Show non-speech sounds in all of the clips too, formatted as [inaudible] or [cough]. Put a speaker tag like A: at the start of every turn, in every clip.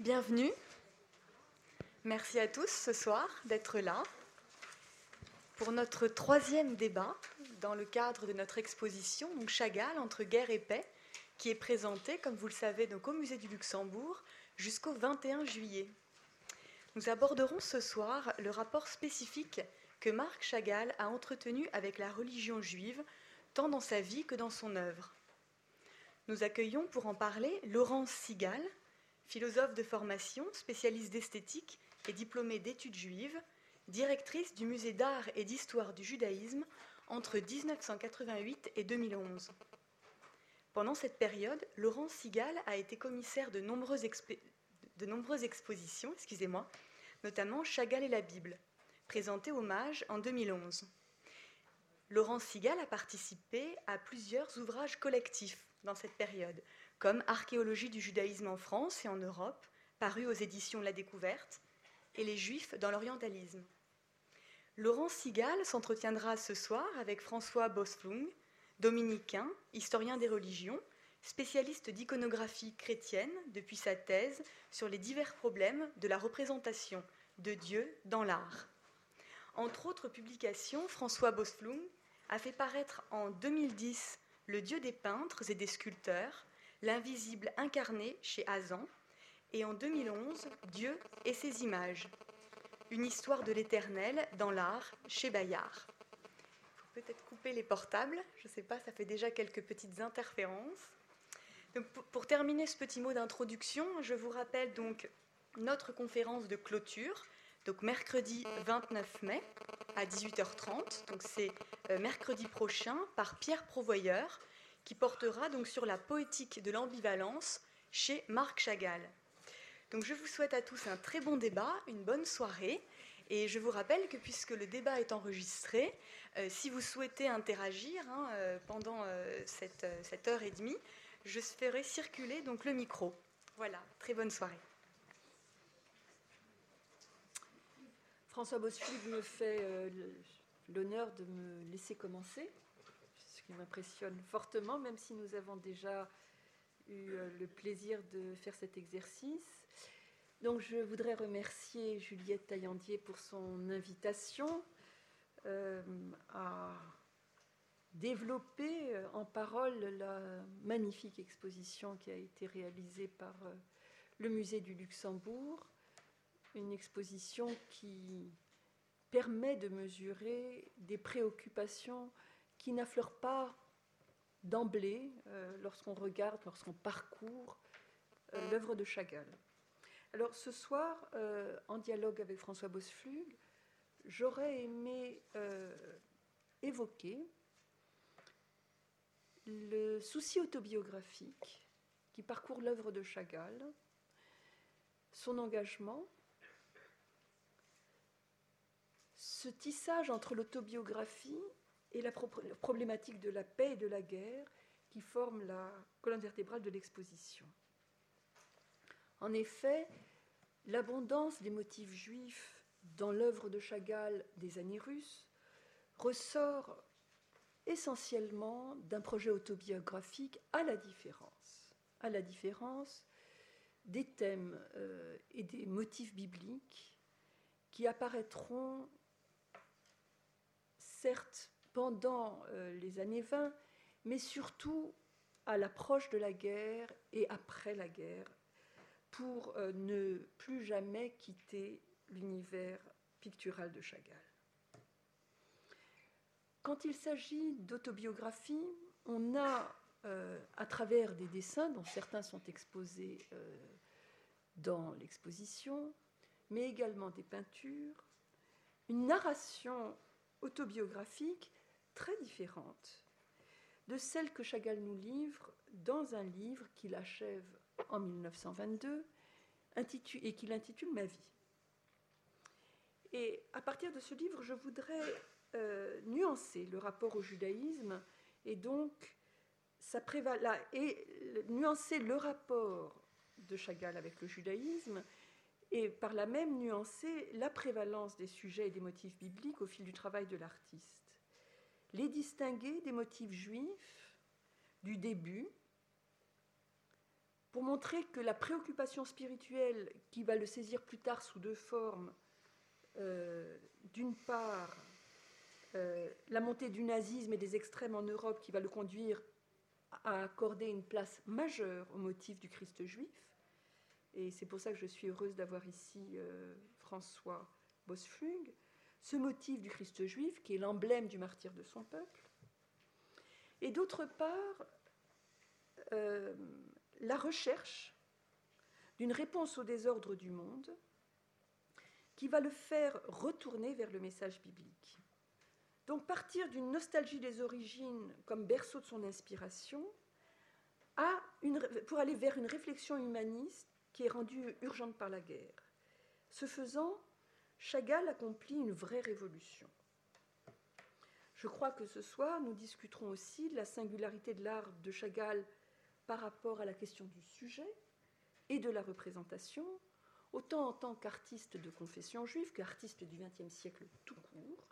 A: Bienvenue. Merci à tous ce soir d'être là pour notre troisième débat dans le cadre de notre exposition donc Chagall entre guerre et paix qui est présentée, comme vous le savez, donc au Musée du Luxembourg jusqu'au 21 juillet. Nous aborderons ce soir le rapport spécifique que Marc Chagall a entretenu avec la religion juive, tant dans sa vie que dans son œuvre. Nous accueillons pour en parler Laurence Sigal, philosophe de formation, spécialiste d'esthétique et diplômée d'études juives, directrice du musée d'art et d'histoire du judaïsme entre 1988 et 2011. Pendant cette période, Laurence Sigal a été commissaire de nombreuses, expositions, excusez-moi, notamment Chagall et la Bible, présentée hommage en 2011. Laurence Sigal a participé à plusieurs ouvrages collectifs dans cette période, comme Archéologie du judaïsme en France et en Europe, paru aux éditions La Découverte, et Les Juifs dans l'orientalisme. Laurence Sigal s'entretiendra ce soir avec François Bosflung, dominicain, historien des religions, spécialiste d'iconographie chrétienne depuis sa thèse sur les divers problèmes de la représentation de Dieu dans l'art. Entre autres publications, François Bosflung a fait paraître en 2010 Le Dieu des peintres et des sculpteurs, l'invisible incarné chez Azan, et en 2011 Dieu et ses images, une histoire de l'éternel dans l'art chez Bayard. Il faut peut-être couper les portables, je ne sais pas, ça fait déjà quelques petites interférences. pour, terminer ce petit mot d'introduction, je vous rappelle donc notre conférence de clôture, donc mercredi 29 mai à 18h30. Donc c'est euh, mercredi prochain par Pierre Provoyeur qui portera donc sur la poétique de l'ambivalence chez Marc Chagall. Donc je vous souhaite à tous un très bon débat, une bonne soirée. Et je vous rappelle que puisque le débat est enregistré, euh, si vous souhaitez interagir hein, euh, pendant cette, cette, heure et demie, je ferai circuler donc le micro. Voilà, très bonne soirée.
B: François Bosfug me fait euh, l'honneur de me laisser commencer, ce qui m'impressionne fortement, même si nous avons déjà eu euh, le plaisir de faire cet exercice. Donc je voudrais remercier Juliette Taillandier pour son invitation euh, à développer en parole la magnifique exposition qui a été réalisée par le musée du Luxembourg une exposition qui permet de mesurer des préoccupations qui n'affleurent pas d'emblée euh, lorsqu'on regarde, lorsqu'on parcourt euh, l'œuvre de Chagall. Alors ce soir, euh, en dialogue avec François Bosflug, j'aurais aimé évoquer le souci autobiographique qui parcourt l'œuvre de Chagall, son engagement, ce tissage entre l'autobiographie et la problématique de la paix et de la guerre qui forme la colonne vertébrale de l'exposition. En effet, l'abondance des motifs juifs dans l'œuvre de Chagall des années russes ressort essentiellement d'un projet autobiographique à la différence, à la différence des thèmes euh, et des motifs bibliques qui apparaîtront certes pendant euh, les années 20, mais surtout à l'approche de la guerre et après la guerre, pour euh, ne plus jamais quitter l'univers pictural de Chagall. Quand il s'agit d'autobiographie, on a, euh, à travers des dessins dont certains sont exposés dans l'exposition, mais également des peintures, une narration autobiographique très différente de celle que Chagall nous livre dans un livre qu'il achève en 1922 et qu'il intitule Ma vie. Et à partir de ce livre, je voudrais euh, nuancer le rapport au judaïsme et donc ça et nuancer le rapport de Chagall avec le judaïsme et par là même nuancer la prévalence des sujets et des motifs bibliques au fil du travail de l'artiste. Les distinguer des motifs juifs du début pour montrer que la préoccupation spirituelle qui va le saisir plus tard sous deux formes, euh, d'une part euh, la montée du nazisme et des extrêmes en Europe qui va le conduire à accorder une place majeure au motif du Christ juif, et c'est pour ça que je suis heureuse d'avoir ici euh, François Bosflug, ce motif du Christ juif qui est l'emblème du martyr de son peuple, et d'autre part euh, la recherche d'une réponse au désordre du monde qui va le faire retourner vers le message biblique. Donc partir d'une nostalgie des origines comme berceau de son inspiration pour aller vers une réflexion humaniste qui est rendue urgente par la guerre. Ce faisant, Chagall accomplit une vraie révolution. Je crois que ce soir, nous discuterons aussi de la singularité de l'art de Chagall par rapport à la question du sujet et de la représentation, autant en tant qu'artiste de confession juive qu'artiste du XXe siècle tout court,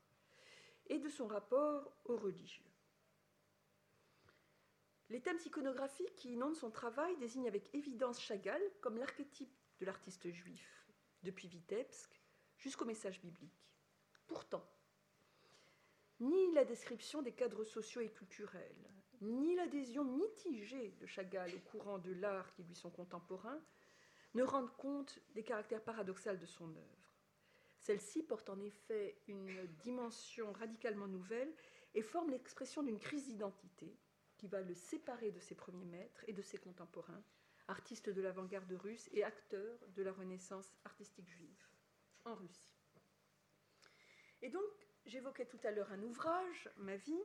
B: et de son rapport aux religieux. Les thèmes iconographiques qui inondent son travail désignent avec évidence Chagall comme l'archétype de l'artiste juif, depuis Vitebsk jusqu'au message biblique. Pourtant, ni la description des cadres sociaux et culturels, ni l'adhésion mitigée de Chagall au courant de l'art qui lui sont contemporains ne rendent compte des caractères paradoxaux de son œuvre. Celle-ci porte en effet une dimension radicalement nouvelle et forme l'expression d'une crise d'identité qui va le séparer de ses premiers maîtres et de ses contemporains, artistes de l'avant-garde russe et acteurs de la renaissance artistique juive en Russie. Et donc, j'évoquais tout à l'heure un ouvrage, Ma vie.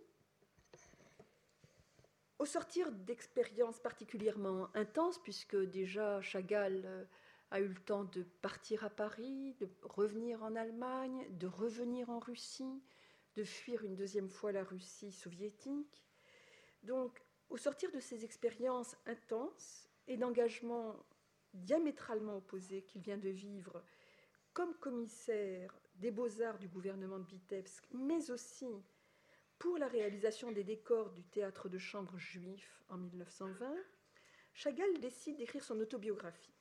B: Au sortir d'expériences particulièrement intenses, puisque déjà Chagall euh, a eu le temps de partir à Paris, de revenir en Allemagne, de revenir en Russie, de fuir une deuxième fois la Russie soviétique, donc, au sortir de ces expériences intenses et d'engagements diamétralement opposés qu'il vient de vivre comme commissaire des beaux-arts du gouvernement de Vitebsk, mais aussi pour la réalisation des décors du théâtre de chambre juif en 1920, Chagall décide d'écrire son autobiographie.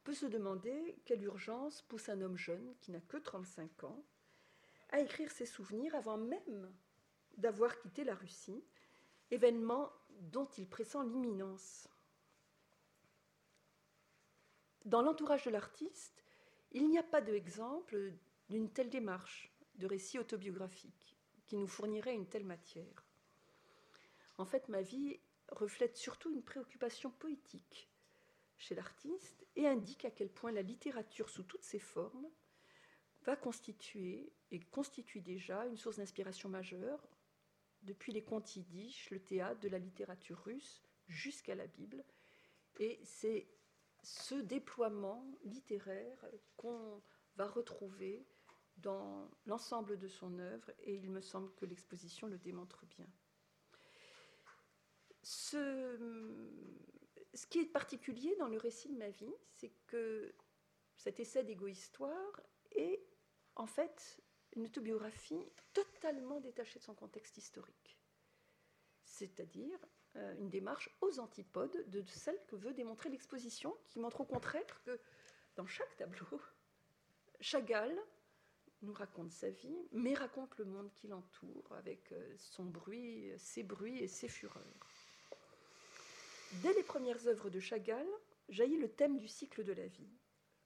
B: On peut se demander quelle urgence pousse un homme jeune qui n'a que 35 ans à écrire ses souvenirs avant même d'avoir quitté la Russie événement dont il pressent l'imminence. Dans l'entourage de l'artiste, il n'y a pas d'exemple d'une telle démarche de récit autobiographique qui nous fournirait une telle matière. En fait, ma vie reflète surtout une préoccupation poétique chez l'artiste et indique à quel point la littérature sous toutes ses formes va constituer et constitue déjà une source d'inspiration majeure depuis les contes yiddish, le théâtre, de la littérature russe, jusqu'à la Bible. Et c'est ce déploiement littéraire qu'on va retrouver dans l'ensemble de son œuvre, et il me semble que l'exposition le démontre bien. Ce, qui est particulier dans le récit de ma vie, c'est que cet essai d'égo-histoire est en fait une autobiographie totalement détachée de son contexte historique. C'est-à-dire une démarche aux antipodes de celle que veut démontrer l'exposition, qui montre au contraire que dans chaque tableau, Chagall nous raconte sa vie, mais raconte le monde qui l'entoure avec euh, son bruit, ses bruits et ses fureurs. Dès les premières œuvres de Chagall jaillit le thème du cycle de la vie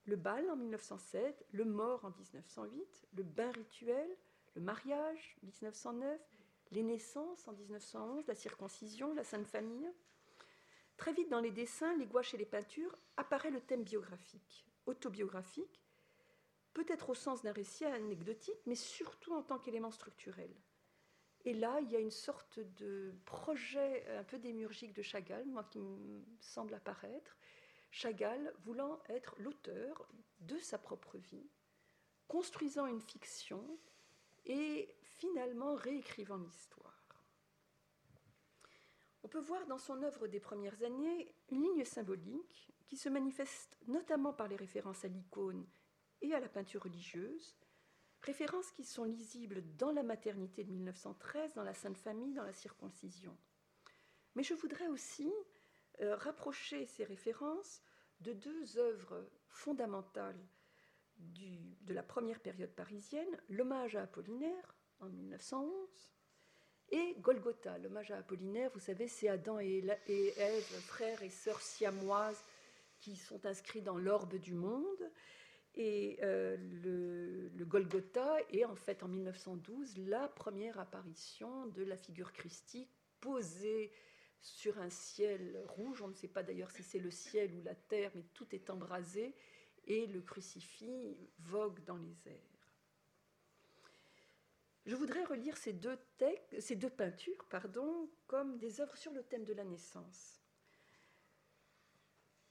B: le bal en 1907, le mort en 1908, le bain rituel, le mariage 1909, les naissances en 1911, la circoncision, la Sainte Famille. Très vite dans les dessins, les gouaches et les peintures apparaît le thème biographique, autobiographique, peut-être au sens d'un récit anecdotique, mais surtout en tant qu'élément structurel. Et là, il y a une sorte de projet un peu démurgique de Chagall, moi qui me semble apparaître, Chagall voulant être l'auteur de sa propre vie, construisant une fiction et finalement réécrivant l'histoire. On peut voir dans son œuvre des premières années une ligne symbolique qui se manifeste notamment par les références à l'icône et à la peinture religieuse, références qui sont lisibles dans la maternité de 1913, dans la Sainte Famille, dans la circoncision. Mais je voudrais aussi rapprocher ces références de deux œuvres fondamentales de la première période parisienne, l'hommage à Apollinaire en 1911 et Golgotha, l'hommage à Apollinaire, vous savez, c'est Adam et Ève, frères et sœurs siamoises, qui sont inscrits dans l'orbe du monde. Et euh, le, le, Golgotha est en fait en 1912 la première apparition de la figure christique posée sur un ciel rouge. On ne sait pas d'ailleurs si c'est le ciel ou la terre, mais tout est embrasé et le crucifix vogue dans les airs. Je voudrais relire ces deux, peintures pardon, comme des œuvres sur le thème de la naissance.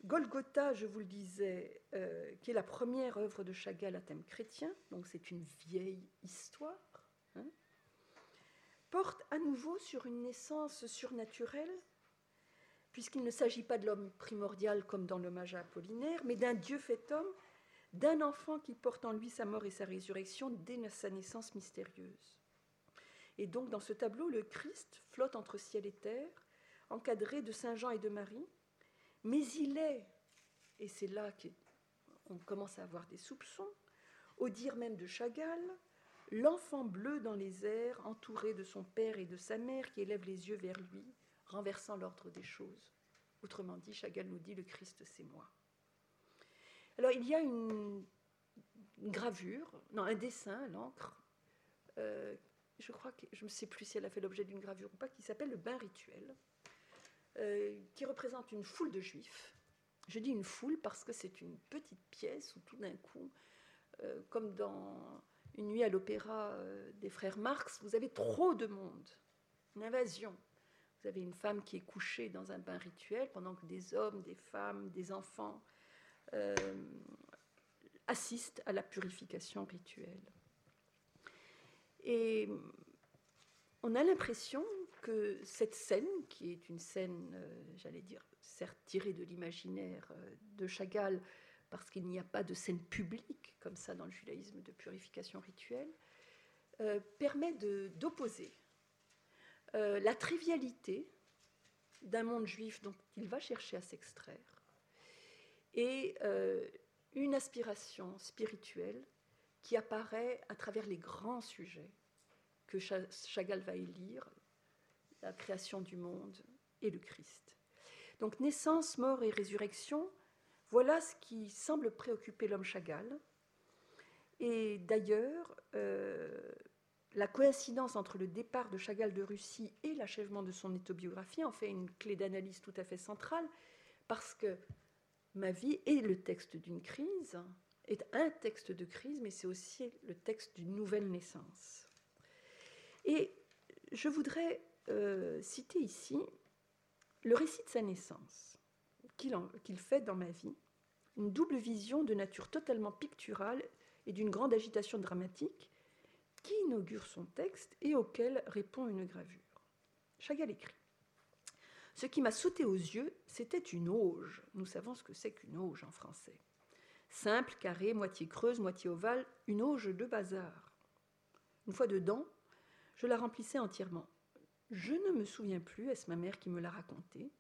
B: Golgotha, je vous le disais, euh, qui est la première œuvre de Chagall à thème chrétien, donc c'est une vieille histoire, hein, porte à nouveau sur une naissance surnaturelle, puisqu'il ne s'agit pas de l'homme primordial comme dans l'hommage à Apollinaire, mais d'un Dieu fait homme d'un enfant qui porte en lui sa mort et sa résurrection dès sa naissance mystérieuse. Et donc dans ce tableau, le Christ flotte entre ciel et terre, encadré de Saint Jean et de Marie, mais il est, et c'est là qu'on commence à avoir des soupçons, au dire même de Chagall, l'enfant bleu dans les airs, entouré de son père et de sa mère qui élèvent les yeux vers lui, renversant l'ordre des choses. Autrement dit, Chagall nous dit, le Christ, c'est moi. Alors il y a une, gravure, non, un dessin l'encre, euh, je crois que je ne sais plus si elle a fait l'objet d'une gravure ou pas, qui s'appelle le bain rituel, euh, qui représente une foule de juifs. Je dis une foule parce que c'est une petite pièce où tout d'un coup, euh, comme dans une nuit à l'opéra des frères Marx, vous avez trop de monde, une invasion. Vous avez une femme qui est couchée dans un bain rituel pendant que des hommes, des femmes, des enfants euh, assiste à la purification rituelle. Et on a l'impression que cette scène, qui est une scène, euh, j'allais dire, certes tirée de l'imaginaire euh, de Chagall, parce qu'il n'y a pas de scène publique comme ça dans le judaïsme de purification rituelle, permet d'opposer la trivialité d'un monde juif dont il va chercher à s'extraire et euh, une aspiration spirituelle qui apparaît à travers les grands sujets que Chagall va élire, la création du monde et le Christ. Donc naissance, mort et résurrection, voilà ce qui semble préoccuper l'homme Chagall. Et d'ailleurs, euh, la coïncidence entre le départ de Chagall de Russie et l'achèvement de son autobiographie en fait une clé d'analyse tout à fait centrale, parce que ma vie est le texte d'une crise, est un texte de crise, mais c'est aussi le texte d'une nouvelle naissance. Et je voudrais euh, citer ici le récit de sa naissance qu'il fait dans ma vie, une double vision de nature totalement picturale et d'une grande agitation dramatique qui inaugure son texte et auquel répond une gravure. Chagall écrit ce qui m'a sauté aux yeux, c'était une auge. Nous savons ce que c'est qu'une auge en français. Simple, carrée, moitié creuse, moitié ovale, une auge de bazar. Une fois dedans, je la remplissais entièrement. Je ne me souviens plus, est-ce ma mère qui me l'a raconté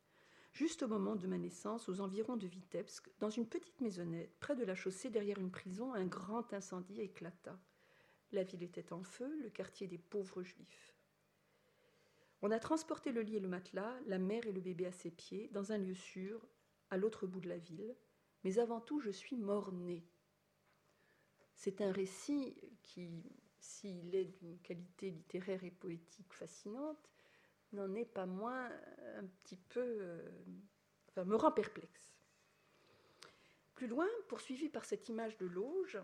B: Juste au moment de ma naissance, aux environs de Vitebsk, dans une petite maisonnette, près de la chaussée, derrière une prison, un grand incendie éclata. La ville était en feu, le quartier des pauvres juifs. On a transporté le lit et le matelas, la mère et le bébé à ses pieds, dans un lieu sûr, à l'autre bout de la ville. Mais avant tout, je suis mort-né. C'est un récit qui, s'il est d'une qualité littéraire et poétique fascinante, n'en est pas moins un petit peu. Euh, enfin, me rend perplexe. Plus loin, poursuivi par cette image de l'auge,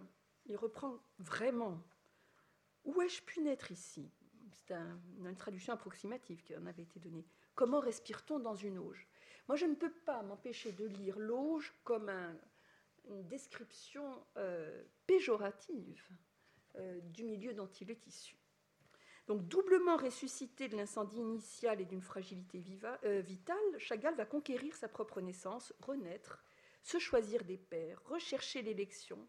B: il reprend vraiment Où ai-je pu naître ici? C'est une traduction approximative qui en avait été donnée. Comment respire-t-on dans une auge? Moi, je ne peux pas m'empêcher de lire l'auge comme une description euh, péjorative euh, du milieu dont il est issu. Donc, doublement ressuscité de l'incendie initial et d'une fragilité euh, vitale, Chagall va conquérir sa propre naissance, renaître, se choisir des pères, rechercher l'élection,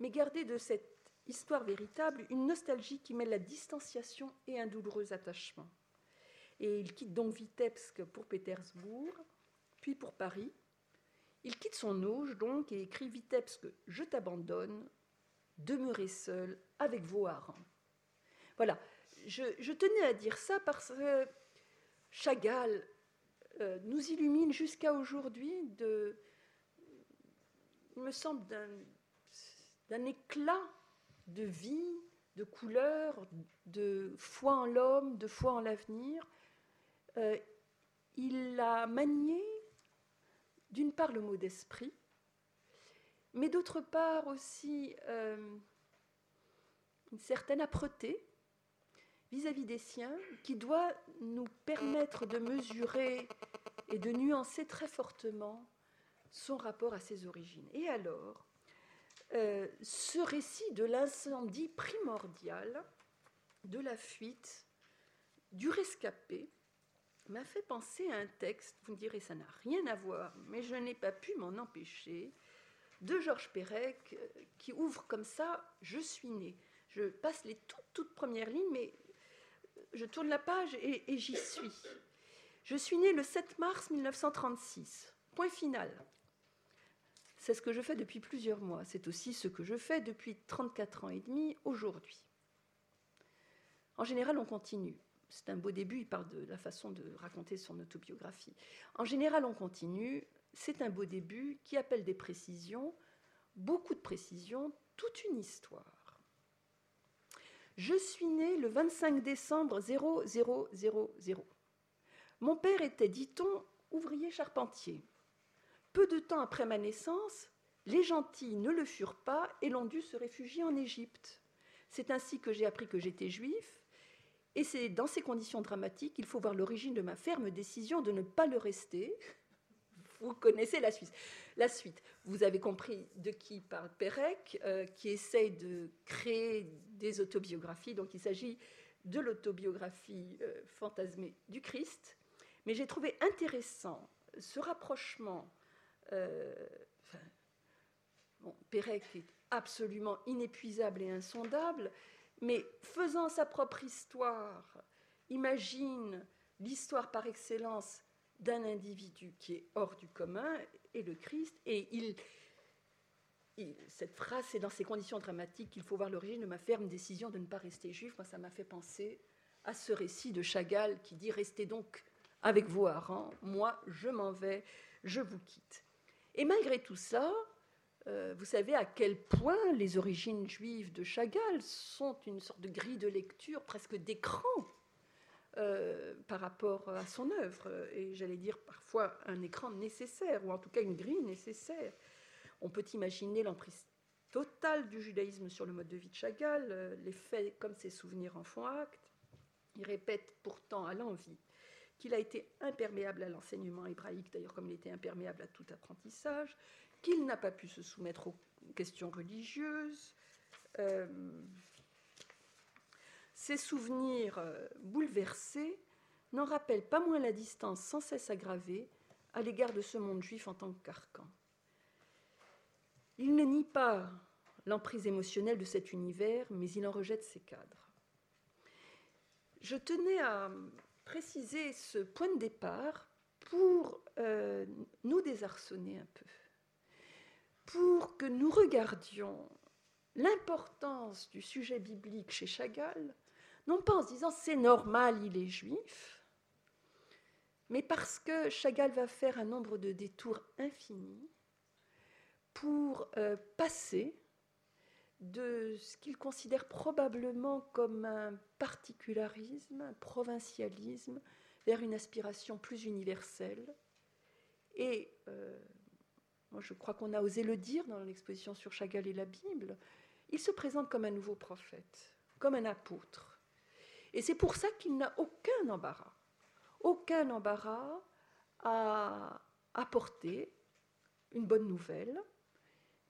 B: mais garder de cette histoire véritable, une nostalgie qui mêle la distanciation et un douloureux attachement. Et il quitte donc Vitebsk pour Pétersbourg, puis pour Paris. Il quitte son auge donc et écrit Vitebsk Je t'abandonne, demeurez seul avec vos harengs. Voilà, je, tenais à dire ça parce que Chagall euh, nous illumine jusqu'à aujourd'hui de, il me semble, d'un éclat de vie, de couleur, de foi en l'homme, de foi en l'avenir. Euh, il a manié, d'une part, le mot d'esprit, mais d'autre part aussi euh, une certaine âpreté vis-à-vis des siens qui doit nous permettre de mesurer et de nuancer très fortement son rapport à ses origines. Et alors, euh, ce récit de l'incendie primordial, de la fuite, du rescapé, m'a fait penser à un texte, vous me direz ça n'a rien à voir, mais je n'ai pas pu m'en empêcher, de Georges Perec, euh, qui ouvre comme ça Je suis né. Je passe les toutes, toutes premières lignes, mais je tourne la page et, et j'y suis. Je suis né le 7 mars 1936. Point final. C'est ce que je fais depuis plusieurs mois. C'est aussi ce que je fais depuis 34 ans et demi aujourd'hui. En général, on continue. C'est un beau début, il parle de la façon de raconter son autobiographie. En général, on continue. C'est un beau début qui appelle des précisions, beaucoup de précisions, toute une histoire. Je suis né le 25 décembre 0000. Mon père était, dit-on, ouvrier charpentier. Peu de temps après ma naissance, les gentils ne le furent pas et l'ont dû se réfugier en Égypte. C'est ainsi que j'ai appris que j'étais juif, et c'est dans ces conditions dramatiques qu'il faut voir l'origine de ma ferme décision de ne pas le rester. [laughs] Vous connaissez la suite. La suite. Vous avez compris de qui parle Pérec, euh, qui essaye de créer des autobiographies. Donc il s'agit de l'autobiographie euh, fantasmée du Christ. Mais j'ai trouvé intéressant ce rapprochement euh, Pérec est absolument inépuisable et insondable, mais faisant sa propre histoire, imagine l'histoire par excellence d'un individu qui est hors du commun, et le Christ, et cette phrase, c'est dans ces conditions dramatiques qu'il faut voir l'origine de ma ferme décision de ne pas rester juif. Moi, ça m'a fait penser à ce récit de Chagall qui dit Restez donc avec vos harengs, moi, je m'en vais, je vous quitte. Et malgré tout ça, euh, vous savez à quel point les origines juives de Chagall sont une sorte de grille de lecture, presque d'écran, euh, par rapport à son œuvre, et j'allais dire parfois un écran nécessaire, ou en tout cas une grille nécessaire. On peut imaginer l'emprise totale du judaïsme sur le mode de vie de Chagall, euh, les faits comme ses souvenirs en font acte. Il répète pourtant à l'envie qu'il a été imperméable à l'enseignement hébraïque, d'ailleurs comme il était imperméable à tout apprentissage, qu'il n'a pas pu se soumettre aux questions religieuses. Euh, ces souvenirs euh, bouleversés n'en rappellent pas moins la distance sans cesse aggravée à l'égard de ce monde juif en tant que carcan. Il ne nie pas l'emprise émotionnelle de cet univers, mais il en rejette ses cadres. Je tenais à préciser ce point de départ pour euh, nous désarçonner un peu, pour que nous regardions l'importance du sujet biblique chez Chagall, non pas en se disant c'est normal, il est juif, mais parce que Chagall va faire un nombre de détours infinis pour euh, passer de ce qu'il considère probablement comme un particularisme, un provincialisme, vers une aspiration plus universelle. Et euh, moi, je crois qu'on a osé le dire dans l'exposition sur Chagall et la Bible, il se présente comme un nouveau prophète, comme un apôtre. Et c'est pour ça qu'il n'a aucun embarras, aucun embarras à apporter une bonne nouvelle,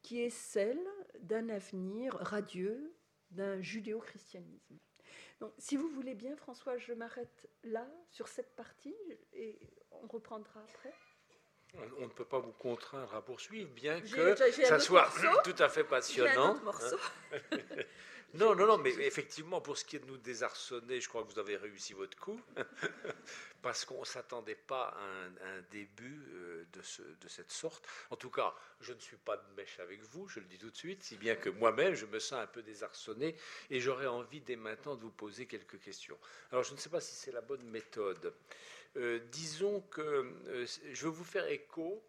B: qui est celle d'un avenir radieux, d'un judéo-christianisme. Donc, si vous voulez bien, François, je m'arrête là, sur cette partie, et on reprendra après.
C: On, ne peut pas vous contraindre à poursuivre, bien que ça soit [laughs] tout à fait passionnant. [laughs] Non, non, non, mais effectivement, pour ce qui est de nous désarçonner, je crois que vous avez réussi votre coup, [laughs] parce qu'on ne s'attendait pas à un, début euh, de, cette sorte. En tout cas, je ne suis pas de mèche avec vous, je le dis tout de suite, si bien que moi-même, je me sens un peu désarçonné et j'aurais envie dès maintenant de vous poser quelques questions. Alors, je ne sais pas si c'est la bonne méthode. Euh, disons que euh, je veux vous faire écho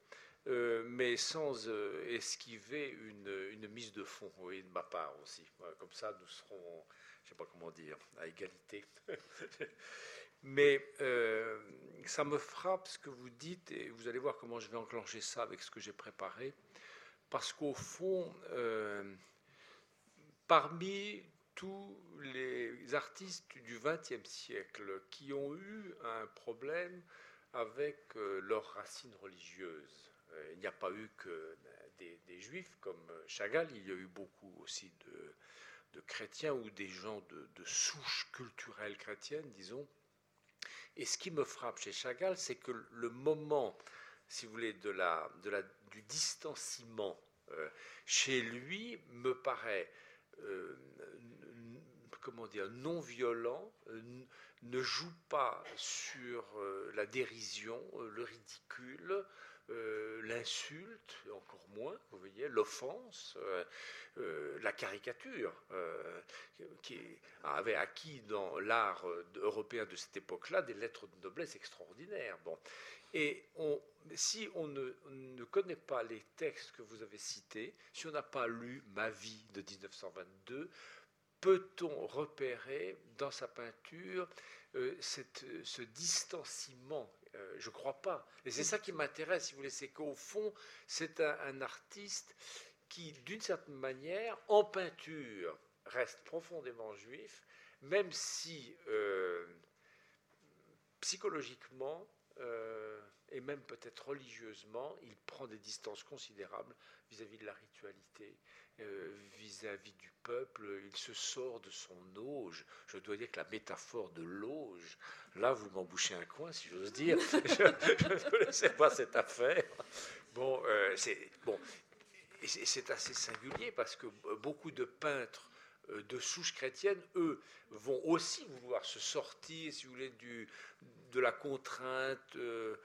C: euh, mais sans euh, esquiver une, mise de fond, de ma part aussi. comme ça, nous serons, je ne sais pas comment dire, à égalité. [laughs] mais euh, ça me frappe ce que vous dites, et vous allez voir comment je vais enclencher ça avec ce que j'ai préparé, parce qu'au fond, parmi tous les artistes du XXe siècle qui ont eu un problème avec leurs racines religieuses, il n'y a pas eu que des, juifs comme Chagall, il y a eu beaucoup aussi de, chrétiens ou des gens de, souche culturelle chrétienne, disons. Et ce qui me frappe chez Chagall, c'est que le moment, si vous voulez, de la, de la, du distanciement euh, chez lui me paraît, euh, comment dire, non violent, ne joue pas sur la dérision, le ridicule, euh, l'insulte, encore moins, vous voyez, l'offense, euh, euh, la caricature, qui avait acquis dans l'art européen de cette époque-là des lettres de noblesse extraordinaires. Bon. Et si on ne, ne, connaît pas les textes que vous avez cités, si on n'a pas lu Ma vie de 1922, peut-on repérer dans sa peinture cette, ce distanciement euh, je ne crois pas. Et c'est ça qui m'intéresse, si vous voulez, c'est qu'au fond, c'est un, artiste qui, d'une certaine manière, en peinture, reste profondément juif, même si euh, psychologiquement euh, et même peut-être religieusement, il prend des distances considérables vis-à-vis de la ritualité, vis-à-vis -vis du peuple, il se sort de son auge. Je dois dire que la métaphore de l'auge Là, vous m'embouchez un coin, si j'ose dire. [laughs] je, ne connaissais pas cette affaire. Bon, euh, c'est bon, c'est assez singulier parce que beaucoup de peintres euh, de souche chrétienne, eux, vont aussi vouloir se sortir, si vous voulez, de la contrainte euh,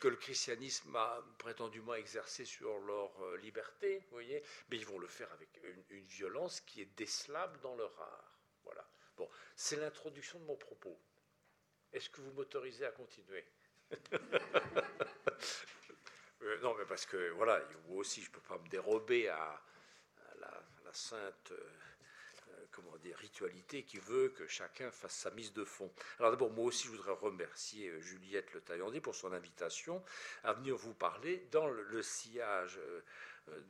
C: que le christianisme a prétendument exercée sur leur liberté, vous voyez, mais ils vont le faire avec une, violence qui est décelable dans leur art. Voilà. Bon, c'est l'introduction de mon propos. Est-ce que vous m'autorisez à continuer? [laughs] Euh, Non, mais parce que, voilà, moi aussi, je ne peux pas me dérober à, la, sainte euh, comment dire, ritualité qui veut que chacun fasse sa mise de fond. Alors d'abord, moi aussi, je voudrais remercier euh, Juliette Le Taillandier pour son invitation à venir vous parler dans le, sillage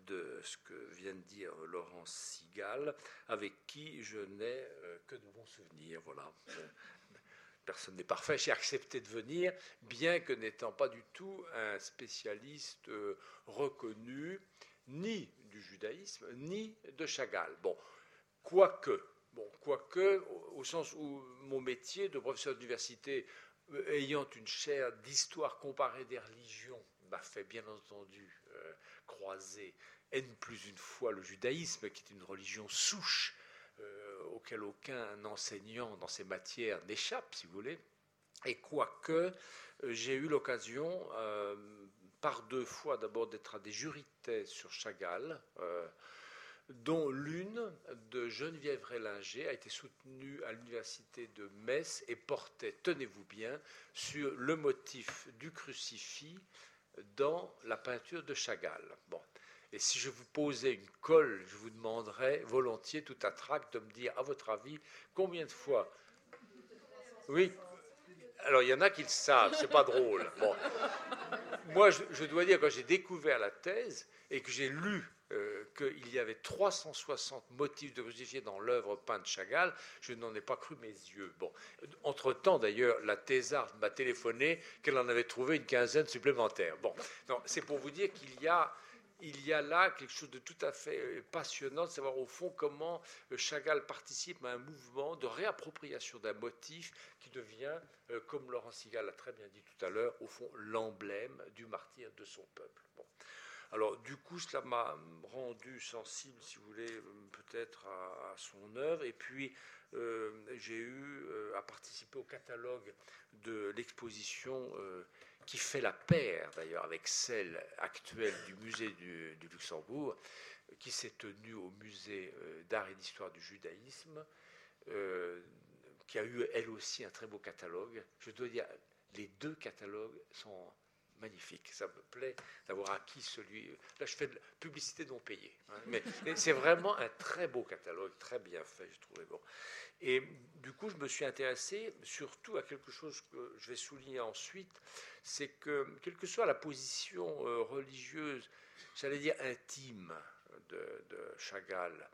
C: de ce que vient de dire Laurence Sigal, avec qui je n'ai que de bons souvenirs. Voilà personne n'est parfait, j'ai accepté de venir, bien que n'étant pas du tout un spécialiste euh, reconnu ni du judaïsme, ni de Chagall. Bon, quoique, bon, quoique, au sens où mon métier de professeur d'université, euh, ayant une chaire d'histoire comparée des religions, m'a fait bien entendu euh, croiser N plus une fois le judaïsme, qui est une religion souche auquel aucun enseignant dans ces matières n'échappe, si vous voulez. Et quoique euh, j'ai eu l'occasion, euh, par deux fois d'abord, d'être à des thèse sur Chagall, euh, dont l'une de Geneviève Rélinger a été soutenue à l'université de Metz et portait, tenez-vous bien, sur le motif du crucifix dans la peinture de Chagall. Bon. Et si je vous posais une colle, je vous demanderais volontiers tout à trac de me dire, à votre avis, combien de fois Oui. Alors il y en a qui le savent, c'est pas drôle. Bon. Moi, je, dois dire, quand j'ai découvert la thèse et que j'ai lu euh, qu'il y avait 360 motifs de crucifiés dans l'œuvre peinte de Chagall, je n'en ai pas cru mes yeux. Bon, entre-temps, d'ailleurs, la thésarde m'a téléphoné qu'elle en avait trouvé une quinzaine supplémentaire. Bon, c'est pour vous dire qu'il y a il y a là quelque chose de tout à fait euh, passionnant de savoir au fond comment euh, Chagall participe à un mouvement de réappropriation d'un motif qui devient, comme Laurent Sigal l'a très bien dit tout à l'heure, au fond l'emblème du martyr de son peuple. Alors du coup, cela m'a rendu sensible, si vous voulez, peut-être à, son œuvre. Et puis, euh, j'ai eu à participer au catalogue de l'exposition qui fait la paire, d'ailleurs, avec celle actuelle du musée du, du Luxembourg, qui s'est tenue au musée d'art et d'histoire du judaïsme qui a eu elle aussi un très beau catalogue. Je dois dire, les deux catalogues sont magnifiques. Ça me plaît d'avoir acquis celui. Là, je fais de la publicité non payée. Hein. mais, c'est vraiment un très beau catalogue, très bien fait, je trouvais bon. Et du coup, je me suis intéressé surtout à quelque chose que je vais souligner ensuite c'est que, quelle que soit la position euh, religieuse, j'allais dire intime de, Chagall,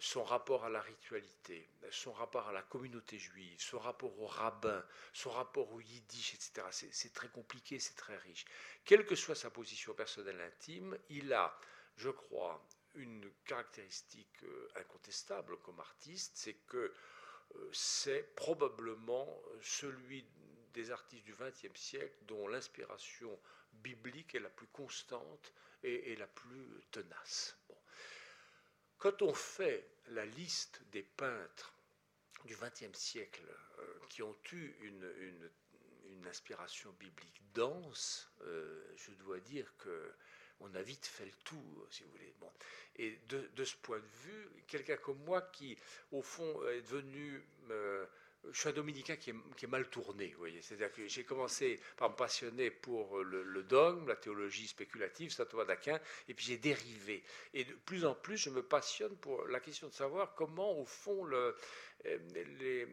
C: son rapport à la ritualité, son rapport à la communauté juive, son rapport au rabbin, son rapport au yiddish, etc. C'est très compliqué, c'est très riche. Quelle que soit sa position personnelle intime, il a, je crois, une caractéristique euh, incontestable comme artiste, c'est que euh, c'est probablement celui des artistes du XXe siècle dont l'inspiration biblique est la plus constante et, la plus tenace. Quand on fait la liste des peintres du XXe siècle euh, qui ont eu une, inspiration biblique dense, euh, je dois dire que on a vite fait le tour, si vous voulez. Bon. Et de, de ce point de vue, quelqu'un comme moi qui, au fond, est devenu euh, je suis un dominicain qui est, mal tourné, vous voyez. C'est-à-dire que j'ai commencé par me passionner pour le, dogme, la théologie spéculative, saint Thomas d'Aquin, et puis j'ai dérivé. Et de plus en plus, je me passionne pour la question de savoir comment, au fond, euh, les,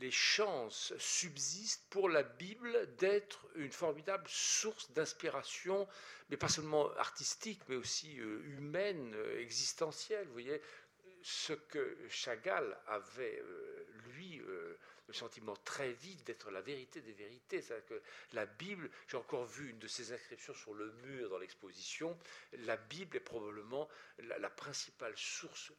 C: les, chances subsistent pour la Bible d'être une formidable source d'inspiration, mais pas seulement artistique, mais aussi euh, humaine, euh, existentielle, vous voyez ce que Chagall avait, euh, lui, euh, le sentiment très vif d'être la vérité des vérités. C'est-à-dire que la Bible, j'ai encore vu une de ses inscriptions sur le mur dans l'exposition, la Bible est probablement la, principale source,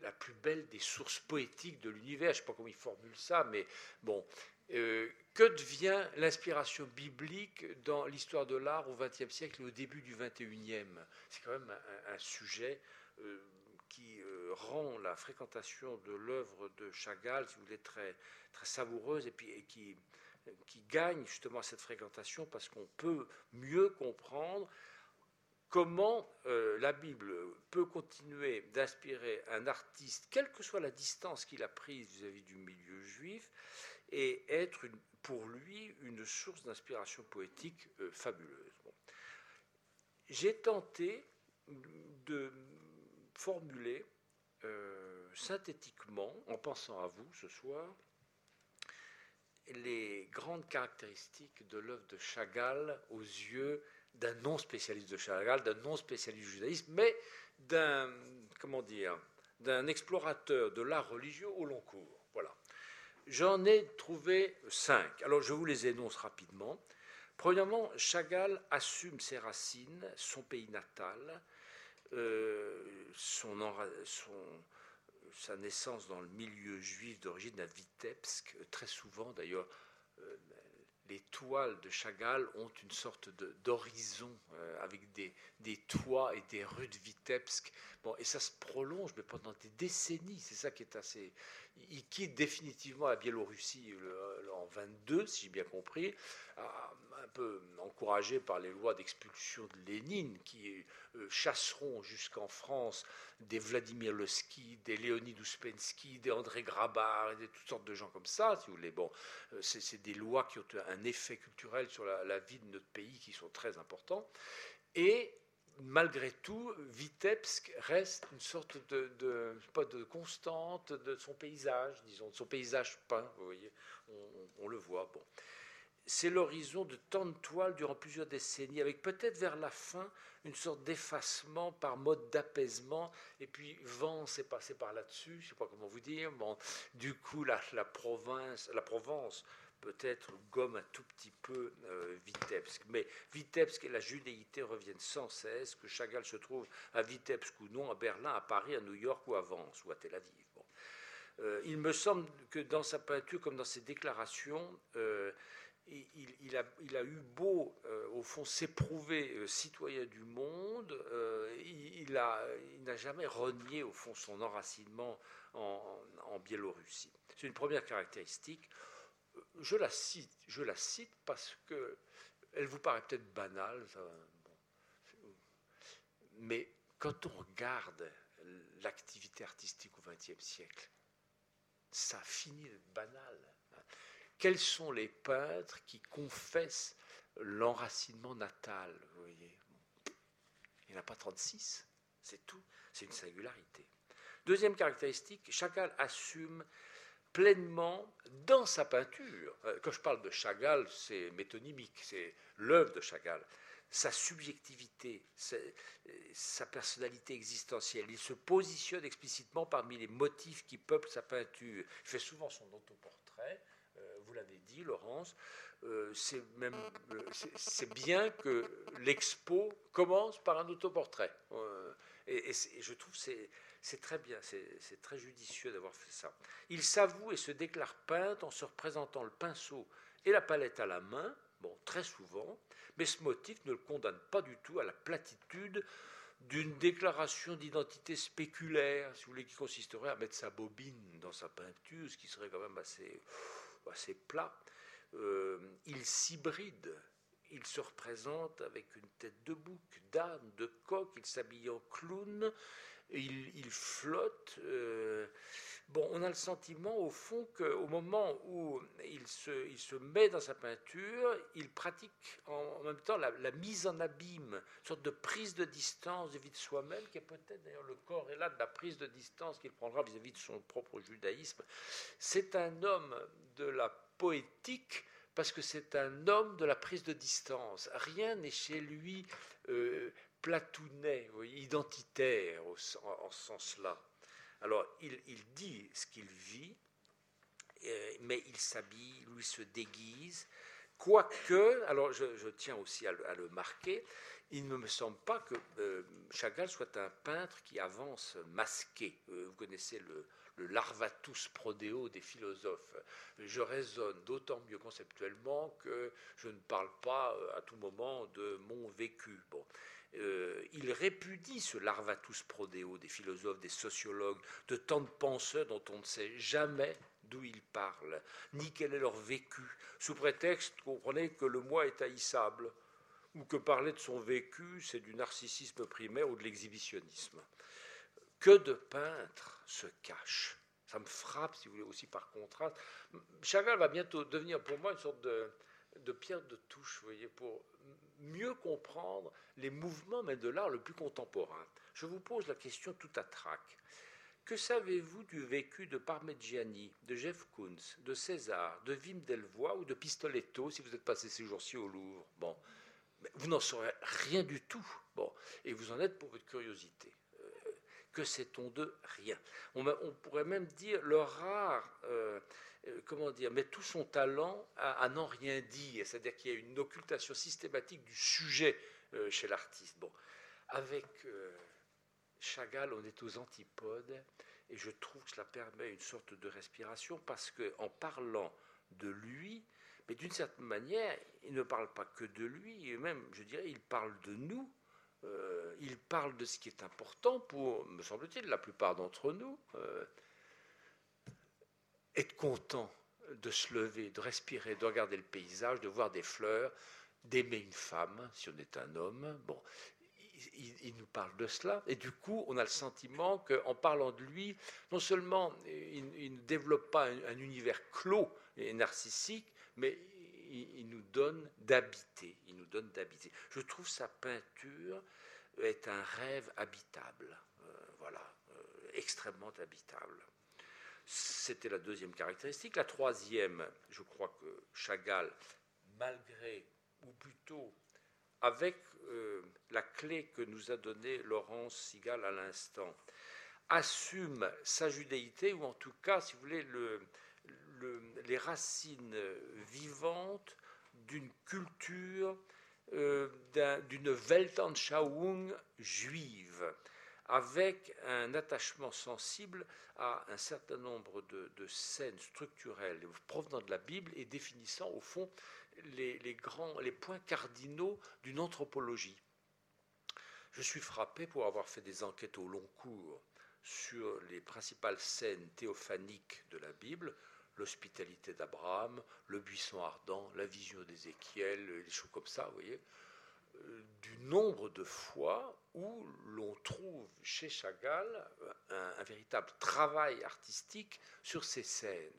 C: la, plus belle des sources poétiques de l'univers. Je ne sais pas comment il formule ça, mais bon. Euh, que devient l'inspiration biblique dans l'histoire de l'art au XXe siècle et au début du XXIe? C'est quand même un, sujet qui euh, rend la fréquentation de l'œuvre de Chagall, si vous voulez, très, très savoureuse et, puis, qui, qui gagne justement cette fréquentation parce qu'on peut mieux comprendre comment euh, la Bible peut continuer d'inspirer un artiste, quelle que soit la distance qu'il a prise vis-à-vis du milieu juif, et être pour lui une source d'inspiration poétique euh, fabuleuse. J'ai tenté de formuler euh, synthétiquement, en pensant à vous ce soir, les grandes caractéristiques de l'œuvre de Chagall aux yeux d'un non spécialiste de Chagall, d'un non spécialiste du judaïsme, mais d'un comment dire, d'un explorateur de l'art religieux au long cours. Voilà. J'en ai trouvé cinq. Alors je vous les énonce rapidement. Premièrement, Chagall assume ses racines, son pays natal, son, son, sa naissance dans le milieu juif d'origine à Vitebsk, très souvent d'ailleurs, euh, les toiles de Chagall ont une sorte d'horizon euh, avec des, des, toits et des rues de Vitebsk. Et ça se prolonge, mais pendant des décennies. C'est ça qui est assez. Il quitte définitivement la Biélorussie en 22, si j'ai bien compris, un peu encouragé par les lois d'expulsion de Lénine qui euh, chasseront jusqu'en France des Vladimir Losky, des Léonid Ouspensky, des André Grabar, et des, toutes sortes de gens comme ça, si vous voulez. Bon, euh, c'est des lois qui ont un effet culturel sur la, vie de notre pays qui sont très importants. Et malgré tout, Vitebsk reste une sorte de, pas de constante de son paysage, disons, de son paysage peint, vous voyez, on, le voit. Bon c'est l'horizon de tant de toiles durant plusieurs décennies, avec peut-être vers la fin une sorte d'effacement par mode d'apaisement, et puis vent s'est passé par là-dessus, je ne sais pas comment vous dire. Bon, du coup, la, la, province, la Provence peut-être gomme un tout petit peu euh, Vitebsk. Mais Vitebsk et la judéité reviennent sans cesse, que Chagall se trouve à Vitebsk ou non, à Berlin, à Paris, à New York ou à Vence ou à Tel Aviv. Euh, il me semble que dans sa peinture comme dans ses déclarations, euh, il, a, eu beau, au fond, s'éprouver citoyen du monde, il, n'a jamais renié, au fond, son enracinement en, Biélorussie. C'est une première caractéristique. Je la cite, parce que elle vous paraît peut-être banale, mais quand on regarde l'activité artistique au XXe siècle, ça finit d'être banal. Quels sont les peintres qui confessent l'enracinement natal vous voyez? Il n'y en a pas 36, c'est tout, c'est une singularité. Deuxième caractéristique, Chagall assume pleinement dans sa peinture, euh, quand je parle de Chagall, c'est métonymique, c'est l'œuvre de Chagall, sa subjectivité, sa, personnalité existentielle. Il se positionne explicitement parmi les motifs qui peuplent sa peinture. Il fait souvent son autoportrait, vous l'avez dit, Laurence, euh, c'est même euh, c'est bien que l'expo commence par un autoportrait. Euh, et, je trouve c'est c'est très bien, c'est très judicieux d'avoir fait ça. Il s'avoue et se déclare peintre en se représentant le pinceau et la palette à la main, bon, très souvent, mais ce motif ne le condamne pas du tout à la platitude d'une déclaration d'identité spéculaire, si vous voulez, qui consisterait à mettre sa bobine dans sa peinture, ce qui serait quand même assez plat, euh, il s'hybride. Il se représente avec une tête de bouc, d'âne, de coq, il s'habille en clown, il, flotte. Euh, bon, on a le sentiment, au fond, qu'au moment où il se, met dans sa peinture, il pratique en, même temps la, mise en abîme, une sorte de prise de distance vis-à-vis de soi-même, qui est peut-être d'ailleurs le corps est là de la prise de distance qu'il prendra vis-à-vis de son propre judaïsme. C'est un homme de la poétique parce que c'est un homme de la prise de distance. Rien n'est chez lui euh, platounet, identitaire en, ce sens-là. Alors, il, dit ce qu'il vit, euh, mais il s'habille, lui se déguise, quoique, alors je, tiens aussi à le, marquer, il ne me semble pas que euh, Chagall soit un peintre qui avance masqué. vous connaissez le, le larvatus prodeo des philosophes. Je raisonne d'autant mieux conceptuellement que je ne parle pas euh, à tout moment de mon vécu. Bon. Euh, il répudie ce larvatus prodeo des philosophes, des sociologues, de tant de penseurs dont on ne sait jamais d'où ils parlent, ni quel est leur vécu, sous prétexte, comprenez, que le moi est haïssable, ou que parler de son vécu, c'est du narcissisme primaire ou de l'exhibitionnisme. Que de peintres se cachent. Ça me frappe, si vous voulez, aussi par contraste. Chagall va bientôt devenir pour moi une sorte de, de pierre de touche, vous voyez, pour mieux comprendre les mouvements mais de l'art le plus contemporain. Je vous pose la question tout à trac. Que savez-vous du vécu de Parmigiani, de Jeff Koons, de César, de Wim Delvoye ou de Pistoletto si vous êtes passé ces jours-ci au Louvre? Bon, vous n'en saurez rien du tout. Bon, et vous en êtes pour votre curiosité que sait-on de Rien. On, pourrait même dire le rare, euh, euh, comment dire, mais tout son talent à, n'en rien dire, c'est-à-dire qu'il y a une occultation systématique du sujet euh, chez l'artiste. Bon, avec Chagall, on est aux antipodes, et je trouve que cela permet une sorte de respiration parce qu'en parlant de lui, mais d'une certaine manière, il ne parle pas que de lui, et même, je dirais, il parle de nous, euh, il parle de ce qui est important pour, me semble-t-il, la plupart d'entre nous. Euh, être content de se lever, de respirer, de regarder le paysage, de voir des fleurs, d'aimer une femme, si on est un homme. Bon, il, nous parle de cela, et du coup, on a le sentiment qu'en parlant de lui, non seulement il, ne développe pas un univers clos et narcissique, mais il, nous donne d'habiter. Il nous donne d'habiter. Je trouve sa peinture est un rêve habitable. Euh, voilà, euh, extrêmement habitable. C'était la deuxième caractéristique. La troisième, je crois que Chagall, malgré, ou plutôt avec euh, la clé que nous a donnée Laurence Sigal à l'instant, assume sa judéité, ou en tout cas, si vous voulez, le, les racines vivantes d'une culture, euh, d'une Weltanschauung juive, avec un attachement sensible à un certain nombre de, scènes structurelles provenant de la Bible et définissant au fond les, grands, les points cardinaux d'une anthropologie. Je suis frappé pour avoir fait des enquêtes au long cours sur les principales scènes théophaniques de la Bible, l'hospitalité d'Abraham, le buisson ardent, la vision d'Ézéchiel, les choses comme ça, vous voyez, euh, du nombre de fois où l'on trouve chez Chagall un, véritable travail artistique sur ces scènes.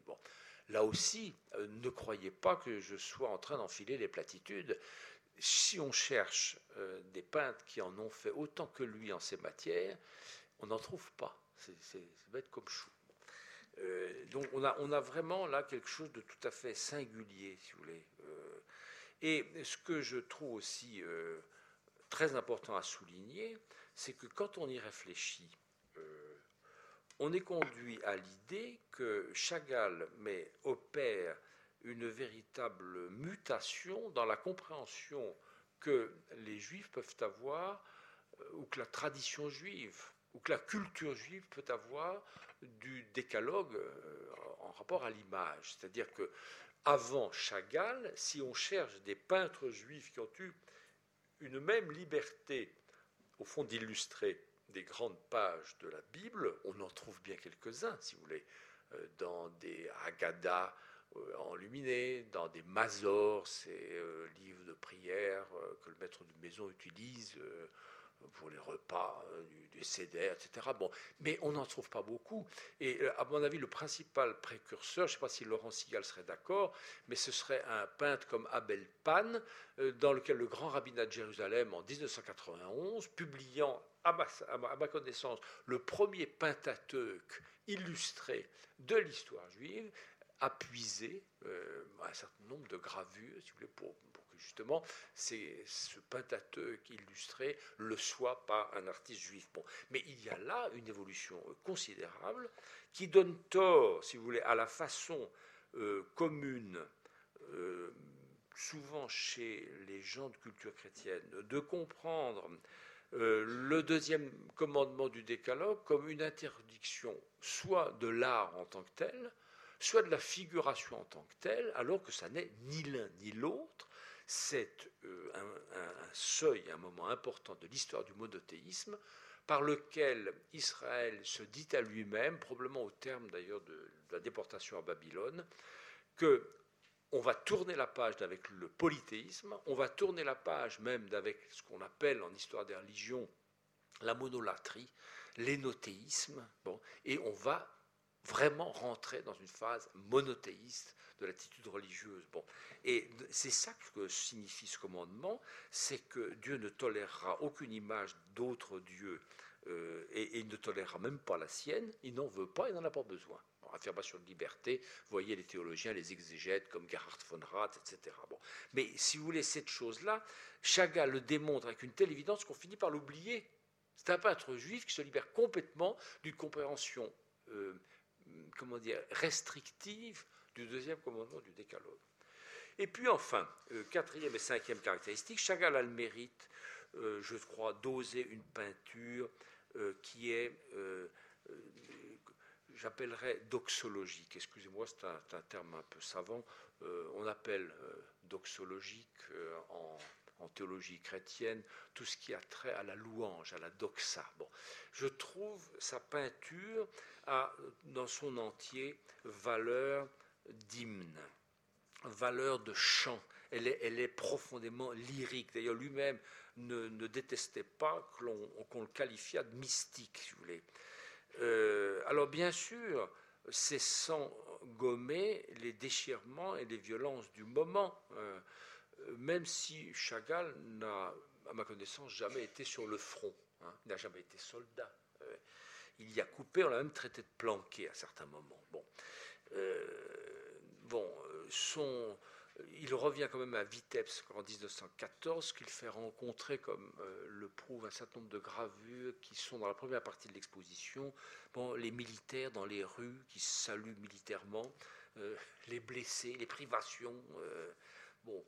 C: Là aussi, euh, ne croyez pas que je sois en train d'enfiler les platitudes. Si on cherche euh, des peintres qui en ont fait autant que lui en ces matières, on n'en trouve pas. C'est bête comme chou. Euh, donc on a, on a, vraiment là quelque chose de tout à fait singulier, si vous voulez. Euh, et ce que je trouve aussi euh, très important à souligner, c'est que quand on y réfléchit, on est conduit à l'idée que Chagall mais, opère une véritable mutation dans la compréhension que les juifs peuvent avoir, ou que la tradition juive ou que la culture juive peut avoir du décalogue euh, en rapport à l'image. C'est-à-dire que avant Chagall, si on cherche des peintres juifs qui ont eu une même liberté, au fond, d'illustrer des grandes pages de la Bible, on en trouve bien quelques-uns, si vous voulez, euh, dans des Haggadah euh, enluminés, dans des Mazors, ces livres de prière que le maître de maison utilise pour les repas, euh, du, du etc. Bon, mais on n'en trouve pas beaucoup. Et euh, à mon avis, le principal précurseur, je ne sais pas si Laurent Sigal serait d'accord, mais ce serait un peintre comme Abel Pan, euh, dans lequel le grand rabbinat de Jérusalem, en 1991, publiant à ma, connaissance le premier Pentateuque illustré de l'histoire juive, a puisé un certain nombre de gravures, si vous voulez, pour, justement c'est ce Pentateuque illustré le soit par un artiste juif. Bon. Mais il y a là une évolution euh, considérable qui donne tort, si vous voulez, à la façon euh, commune, euh, souvent chez les gens de culture chrétienne, de comprendre le deuxième commandement du décalogue comme une interdiction soit de l'art en tant que tel, soit de la figuration en tant que telle, alors que ça n'est ni l'un ni l'autre, c'est euh, un, seuil, un moment important de l'histoire du monothéisme, par lequel Israël se dit à lui-même, probablement au terme d'ailleurs de, la déportation à Babylone, que on va tourner la page avec le polythéisme, on va tourner la page même avec ce qu'on appelle en histoire des religions la monolatrie, l'énothéisme, bon, et on va vraiment rentrer dans une phase monothéiste de l'attitude religieuse. Bon. Et c'est ça que signifie ce commandement, c'est que Dieu ne tolérera aucune image d'autre Dieu euh, et, il ne tolérera même pas la sienne, il n'en veut pas, il n'en a pas besoin. affirmation de liberté, voyez les théologiens, les exégètes comme Gerhard von Rath, etc. Bon. Mais si vous voulez cette chose-là, Chagall le démontre avec une telle évidence qu'on finit par l'oublier. C'est un peintre juif qui se libère complètement d'une compréhension, euh, comment dire, restrictive du deuxième commandement du décalogue. Et puis enfin, euh, quatrième et cinquième caractéristique, Chagall a le mérite, euh, je crois, d'oser une peinture euh, qui est, j'appellerais, doxologique. Excusez-moi, c'est un, terme un peu savant. on appelle doxologique en, en, théologie chrétienne tout ce qui a trait à la louange, à la doxa. Bon, je trouve sa peinture a dans son entier valeur d'hymne, valeur de chant. Elle est, elle est profondément lyrique. D'ailleurs, lui-même ne, détestait pas qu'on le qualifiât de mystique, si vous voulez. Euh, alors, bien sûr, c'est sans gommer les déchirements et les violences du moment, euh, même si Chagall n'a, à ma connaissance, jamais été sur le front. Hein. n'a jamais été soldat. Euh, il y a coupé, on l'a même traité de planqué à certains moments. Bon bon, euh, son, il revient quand même à Vitebsk en 1914, qu'il fait rencontrer, comme euh, le prouve un certain nombre de gravures qui sont dans la première partie de l'exposition. Bon, les militaires dans les rues qui saluent militairement, les blessés, les privations. bon,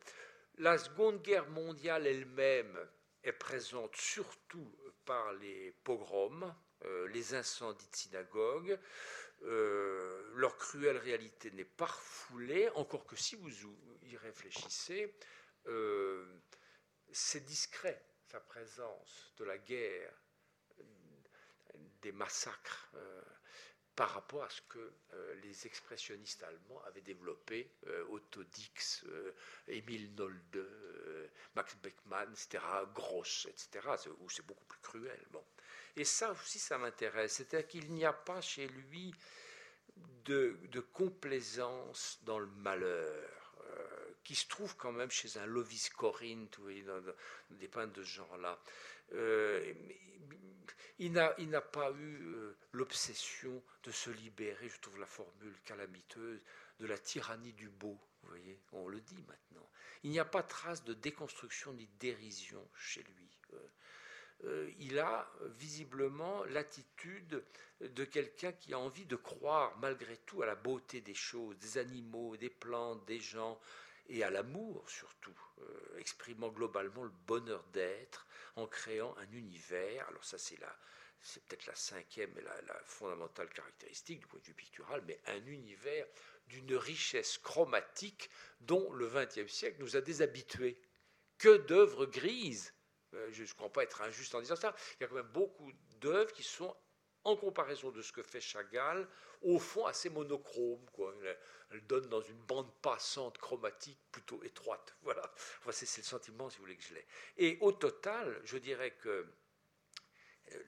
C: la Seconde Guerre mondiale elle-même est présente surtout par les pogroms, les incendies de synagogues. leur cruelle réalité n'est pas refoulée, encore que si vous y réfléchissez, c'est discret, sa présence de la guerre, des massacres par rapport à ce que euh, les expressionnistes allemands avaient développé, euh, Otto Dix, euh, Emil Nolde, Max Beckmann, etc., Gross, etc., où c'est beaucoup plus cruel. Bon. Et ça aussi, ça m'intéresse. C'est-à-dire qu'il n'y a pas chez lui de, complaisance dans le malheur, qui se trouve quand même chez un Lovis Corinth, vous voyez, dans, des peintres de ce genre-là. Il n'a pas eu euh, l'obsession de se libérer, je trouve la formule calamiteuse, de la tyrannie du beau. Vous voyez, on le dit maintenant. Il n'y a pas trace de déconstruction ni de dérision chez lui. Euh, euh, il a visiblement l'attitude de quelqu'un qui a envie de croire malgré tout à la beauté des choses, des animaux, des plantes, des gens, et à l'amour surtout, exprimant globalement le bonheur d'être en créant un univers. Alors ça c'est là c'est peut-être la cinquième et la, fondamentale caractéristique du point de vue pictural, mais un univers d'une richesse chromatique dont le XXe siècle nous a déshabitués. Que d'œuvres grises euh, Je ne crois pas être injuste en disant ça. Il y a quand même beaucoup d'œuvres qui sont, en comparaison de ce que fait Chagall, au fond assez monochromes. Quoi. Elle, donne dans une bande passante chromatique plutôt étroite. [laughs] Voilà. Enfin, c'est le sentiment, si vous voulez, que je l'ai. Et au total, je dirais que euh,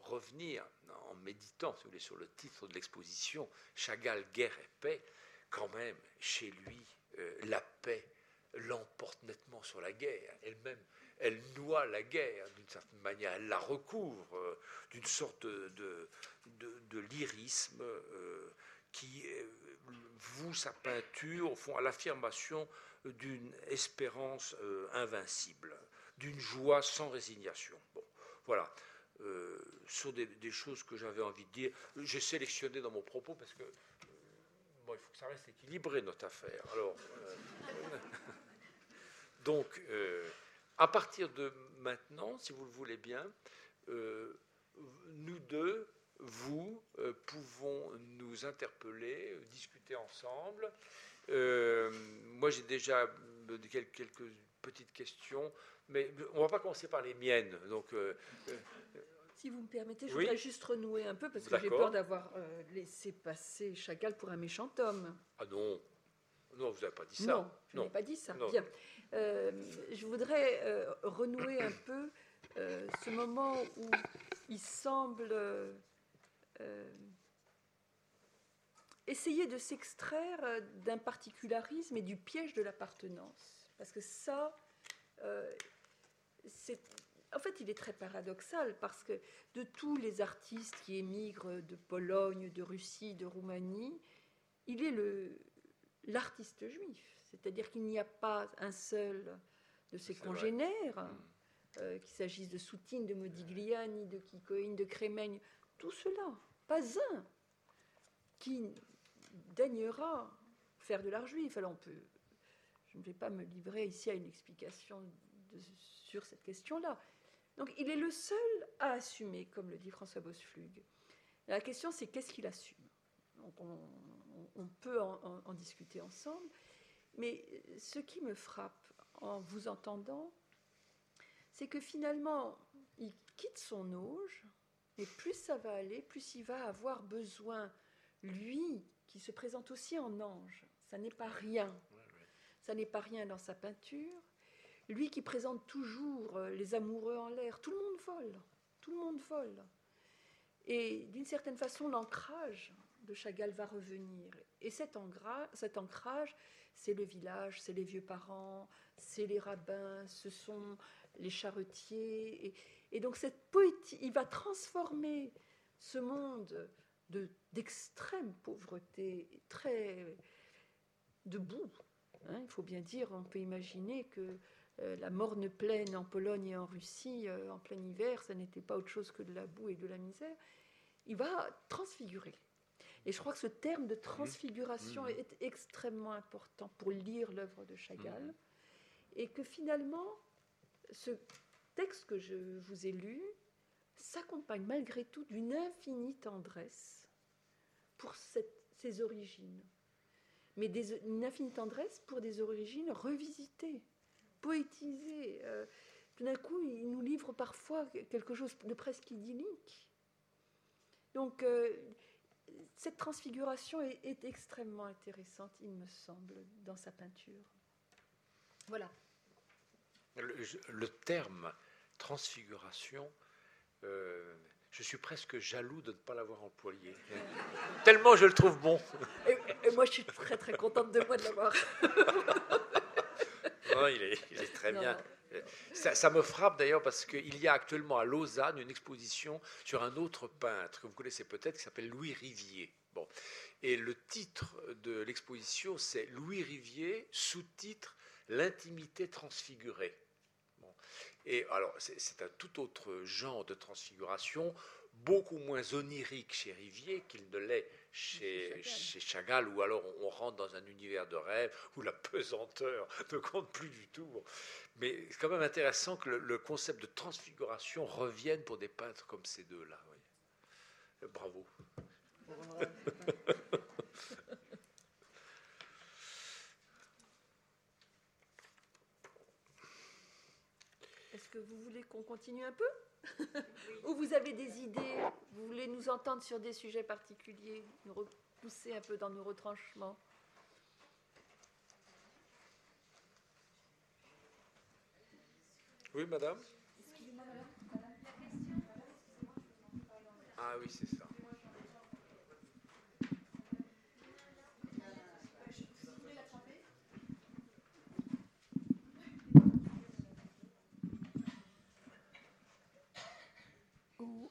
C: revenir en méditant si vous voulez, sur le titre de l'exposition, Chagall, guerre et paix, quand même, chez lui, euh, la paix l'emporte nettement sur la guerre. Elle-même, elle noie la guerre d'une certaine manière, elle la recouvre euh, d'une sorte de, de, lyrisme euh, qui voue sa peinture au fond à l'affirmation d'une espérance invincible, d'une joie sans résignation. Bon, voilà. Euh, sur des, choses que j'avais envie de dire. J'ai sélectionné dans mon propos parce que euh, bon, il faut que ça reste équilibré notre affaire. Alors, euh, [laughs] donc, à partir de maintenant, si vous le voulez bien, nous deux, vous, pouvons nous interpeller, discuter ensemble. moi, j'ai déjà quelques petites questions, mais on ne va pas commencer par les miennes. Donc,
B: si vous me permettez, je voudrais juste renouer un peu parce que j'ai peur d'avoir euh, laissé passer Chagall pour un méchant homme.
C: Ah non, non, vous n'avez pas dit ça.
B: Non, je n'ai pas dit ça. Bien. Euh, je voudrais euh, renouer un peu ce moment où il semble essayer de s'extraire d'un particularisme et du piège de l'appartenance. Parce que ça, en fait, il est très paradoxal parce que de tous les artistes qui émigrent de Pologne, de Russie, de Roumanie, il est l'artiste juif. C'est-à-dire qu'il n'y a pas un seul de ses congénères, mm. euh, qu'il s'agisse de Soutine, de Modigliani, de Kikoïne, de Crémeigne, tout cela, pas un qui daignera faire de l'art juif. Alors on peut, je ne vais pas me livrer ici à une explication sur cette question-là, donc il est le seul à assumer, comme le dit François Bosflug. La question c'est qu'est-ce qu'il assume? On, peut en, discuter ensemble, mais ce qui me frappe en vous entendant, c'est que finalement il quitte son auge, et plus ça va aller, plus il va avoir besoin, lui, qui se présente aussi en ange. Ça n'est pas rien. Ça n'est pas rien dans sa peinture, lui qui présente toujours euh, les amoureux en l'air, tout le monde vole, tout le monde vole. Et d'une certaine façon, l'ancrage de Chagall va revenir. Et cet, ancrage, c'est le village, c'est les vieux parents, c'est les rabbins, ce sont les charretiers. Et, donc cette poétie, il va transformer ce monde d'extrême pauvreté, très debout. Hein, il faut bien dire, on peut imaginer que euh, la morne plaine en Pologne et en Russie euh, en plein hiver, ça n'était pas autre chose que de la boue et de la misère, il va transfigurer. Et je crois que ce terme de transfiguration mmh. est extrêmement important pour lire l'œuvre de Chagall. Mmh. Et que finalement, ce texte que je vous ai lu s'accompagne malgré tout d'une infinie tendresse pour ses origines, mais des, une infinie tendresse pour des origines revisitées, poétisées. Euh, tout d'un coup, il nous livre parfois quelque chose de presque idyllique. Donc, euh, cette transfiguration est, extrêmement intéressante, il me semble, dans sa peinture. Voilà.
C: Le, terme transfiguration, euh, je suis presque jaloux de ne pas l'avoir employé. [laughs] Tellement je le trouve bon.
B: Et, moi, je suis très très contente de moi de l'avoir. [laughs]
C: non, il est, très bien. Ça, me frappe d'ailleurs parce qu'il y a actuellement à Lausanne une exposition sur un autre peintre que vous connaissez peut-être qui s'appelle Louis Rivier. Bon. Et le titre de l'exposition, c'est Louis Rivier, sous-titre L'intimité transfigurée. Et alors, c'est un tout autre genre de transfiguration, beaucoup moins onirique chez Rivier qu'il ne l'est chez, chez, Chagall, où alors on, rentre dans un univers de rêve où la pesanteur [laughs] ne compte plus du tout. Mais c'est quand même intéressant que le, concept de transfiguration revienne pour des peintres comme ces deux-là. Bravo. [laughs]
B: Est-ce que vous voulez qu'on continue un peu? [laughs] Ou vous avez des idées? Vous voulez nous entendre sur des sujets particuliers Nous repousser un peu dans nos retranchements?
C: Oui, madame Ah oui, c'est ça.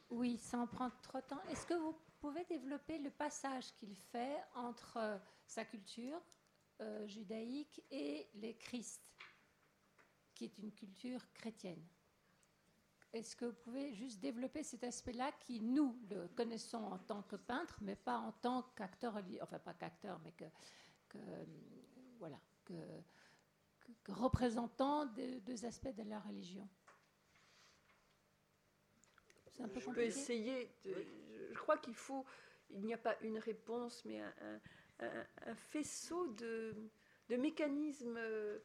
D: Oui, sans prendre trop de temps. Est-ce que vous pouvez développer le passage qu'il fait entre euh, sa culture euh, judaïque et les Christ, qui est une culture chrétienne Est-ce que vous pouvez juste développer cet aspect-là qui, nous, le connaissons en tant que peintre, mais pas en tant qu'acteur, enfin pas qu'acteur, mais que, voilà, que, représentant des deux aspects de la religion?
B: Je peux essayer. je crois qu'il faut. Il n'y a pas une réponse, mais un, faisceau de, de, mécanismes euh,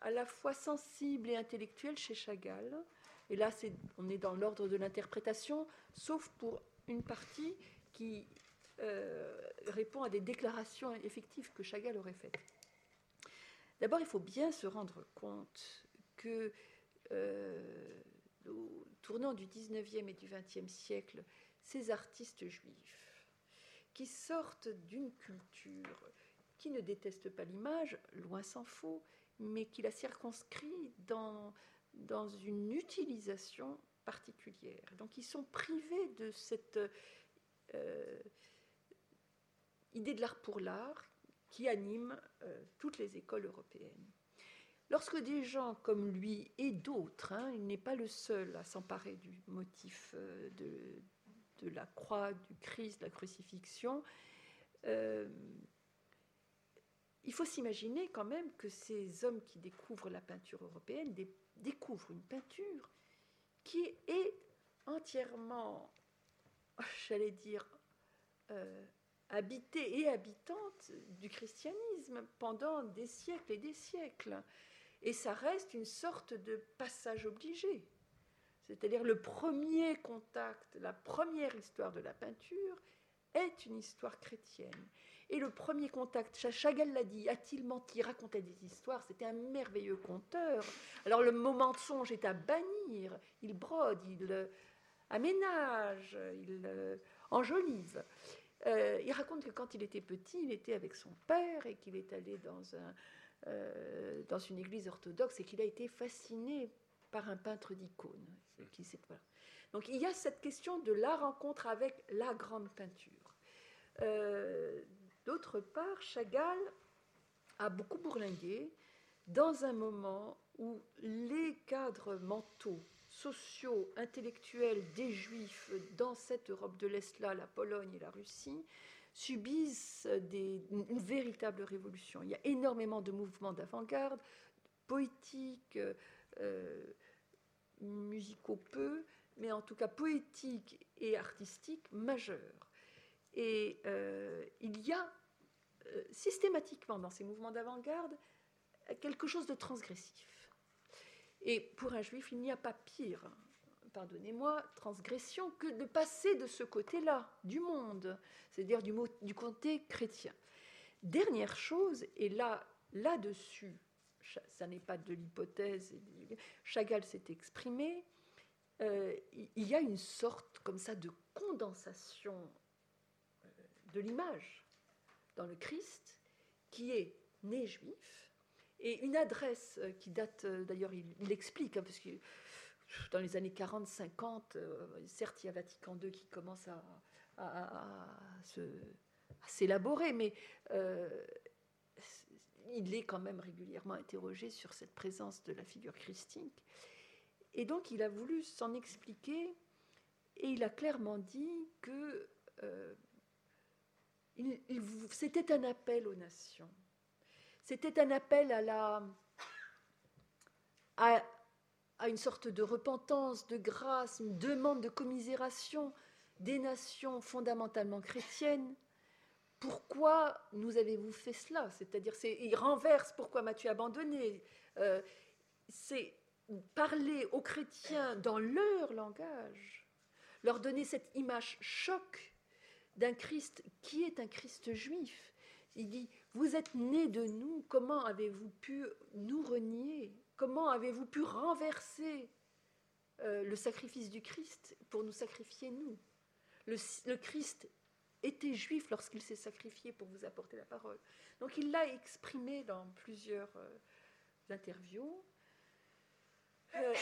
B: à la fois sensibles et intellectuels chez Chagall. Et là, on est dans l'ordre de l'interprétation, sauf pour une partie qui euh, répond à des déclarations effectives que Chagall aurait faites. D'abord, il faut bien se rendre compte que euh, tournant du 19e et du 20e siècle, ces artistes juifs qui sortent d'une culture qui ne déteste pas l'image, loin s'en faut, mais qui la circonscrit dans, dans une utilisation particulière. Donc ils sont privés de cette euh, idée de l'art pour l'art qui anime euh, toutes les écoles européennes. Lorsque des gens comme lui et d'autres, hein, il n'est pas le seul à s'emparer du motif euh, de, la croix, du Christ, de la crucifixion, il faut s'imaginer quand même que ces hommes qui découvrent la peinture européenne découvrent une peinture qui est entièrement, [laughs] j'allais dire, euh, habitée et habitante du christianisme pendant des siècles et des siècles. Et ça reste une sorte de passage obligé. C'est-à-dire le premier contact, la première histoire de la peinture est une histoire chrétienne. Et le premier contact, Chagall l'a dit, a-t-il menti, racontait des histoires, c'était un merveilleux conteur. Alors le moment de songe est à bannir, il brode, il euh, aménage, il euh, enjolive. Euh, il raconte que quand il était petit, il était avec son père et qu'il est allé dans un, dans une église orthodoxe et qu'il a été fasciné par un peintre d'icônes. Donc il y a cette question de la rencontre avec la grande peinture. D'autre part, Chagall a beaucoup bourlingué dans un moment où les cadres mentaux, sociaux, intellectuels des Juifs dans cette Europe de l'Est-là, la Pologne et la Russie, subissent une véritable révolution. Il y a énormément de mouvements d'avant-garde, poétiques, euh, musicaux peu, mais en tout cas poétiques et artistiques majeurs. Et euh, il y a euh, systématiquement dans ces mouvements d'avant-garde quelque chose de transgressif. Et pour un juif, il n'y a pas pire, pardonnez-moi, transgression que de passer de ce côté-là du monde, c'est-à-dire du, côté chrétien. Dernière chose, et là, là-dessus, ça n'est pas de l'hypothèse, Chagall s'est exprimé, euh, il y a une sorte comme ça de condensation euh, de l'image le Christ qui est né juif et une adresse euh, qui date, d'ailleurs il, l'explique, hein, parce que dans les années 40-50, certes il y a Vatican II qui commence à, s'élaborer, mais il est quand même régulièrement interrogé sur cette présence de la figure christique. Et donc il a voulu s'en expliquer et il a clairement dit que euh, c'était un appel aux nations. C'était un appel à, la, à, une sorte de repentance, de grâce, une demande de commisération des nations fondamentalement chrétiennes. Pourquoi nous avez-vous fait cela? C'est-à-dire, il renverse pourquoi m'as-tu abandonné? Euh, C'est parler aux chrétiens dans leur langage, leur donner cette image choc d'un Christ qui est un Christ juif. Il dit, vous êtes nés de nous, comment avez-vous pu nous renier? Comment avez-vous pu renverser euh, le sacrifice du Christ pour nous sacrifier nous? Le, Christ était juif lorsqu'il s'est sacrifié pour vous apporter la parole. Donc il l'a exprimé dans plusieurs euh, interviews. Euh,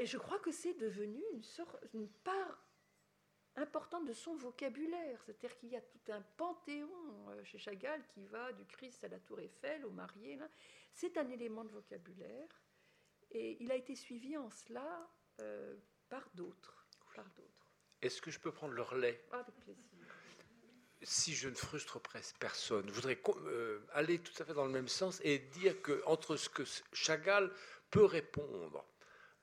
B: et, je crois que c'est devenu une, sorte, une part importante de son vocabulaire. C'est-à-dire qu'il y a tout un panthéon euh, chez Chagall qui va du Christ à la tour Eiffel, au marié. C'est un élément de vocabulaire. Et il a été suivi en cela par d'autres. Par d'autres.
C: Est-ce que je peux prendre le relais
B: Avec plaisir
C: si je ne frustre personne, je voudrais euh, aller tout à fait dans le même sens et dire que entre ce que Chagall peut répondre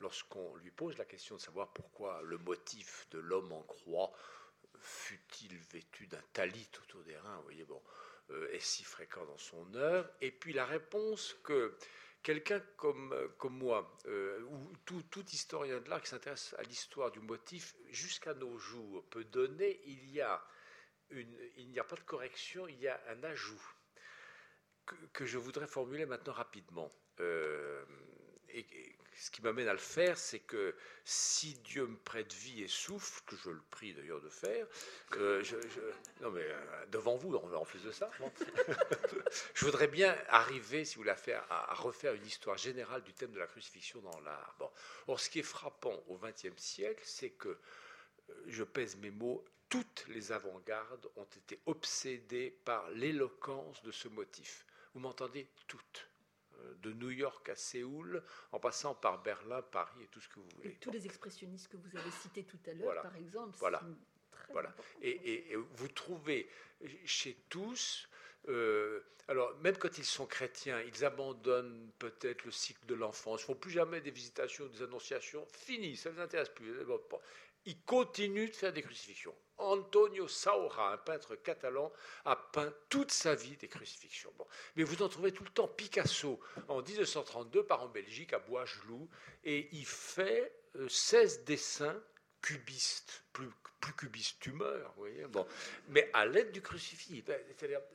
C: lorsqu'on lui pose la question de savoir pourquoi le motif de l'homme en croix fut-il vêtu d'un talit autour des reins, vous voyez, bon, euh, est si fréquent dans son œuvre, et puis la réponse que quelqu'un comme, moi, euh, ou tout, historien de l'art qui s'intéresse à l'histoire du motif jusqu'à nos jours, peut donner, il y a il n'y a pas de correction, il y a un ajout que, je voudrais formuler maintenant rapidement. Euh, et, ce qui m'amène à le faire, c'est que si Dieu me prête vie et souffle, que je le prie d'ailleurs de faire, euh, je, non mais euh, devant vous, en plus de ça, [laughs] je voudrais bien arriver, si vous voulez, faire, à, refaire une histoire générale du thème de la crucifixion dans l'art. Bon. Or, ce qui est frappant au XXe siècle, c'est que, je pèse mes mots, toutes les avant-gardes ont été obsédées par l'éloquence de ce motif. Vous m'entendez? Toutes. De New York à Séoul, en passant par Berlin, Paris et tout ce que vous voulez.
B: tous les expressionnistes que vous avez cités tout à l'heure, par exemple,
C: voilà. Très voilà. Et, vous trouvez chez tous, euh, alors même quand ils sont chrétiens, ils abandonnent peut-être le cycle de l'enfance, ils ne font plus jamais des visitations, des annonciations, fini, ça ne les intéresse plus. Ils continuent de faire des crucifixions. Antonio Saura, un peintre catalan, a peint toute sa vie des crucifixions. Bon. Mais vous en trouvez tout le temps. Picasso, en 1932, part en Belgique, à Bois-Gelou, et il fait 16 euh, dessins cubistes, plus, plus cubiste tu meurs, vous voyez. Bon. Mais à l'aide du crucifix, ben,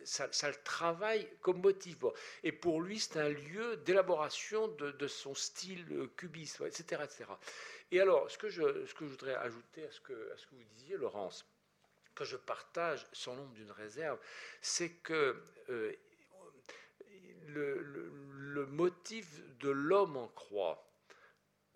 C: ça, ça, le travaille comme motif. Et pour lui, c'est un lieu d'élaboration de, son style cubiste, etc., etc. Et alors, ce que je, ce que je voudrais ajouter à ce que, à ce que vous disiez, Laurence, que je partage sans nombre d'une réserve, c'est que euh, le, motif de l'homme en croix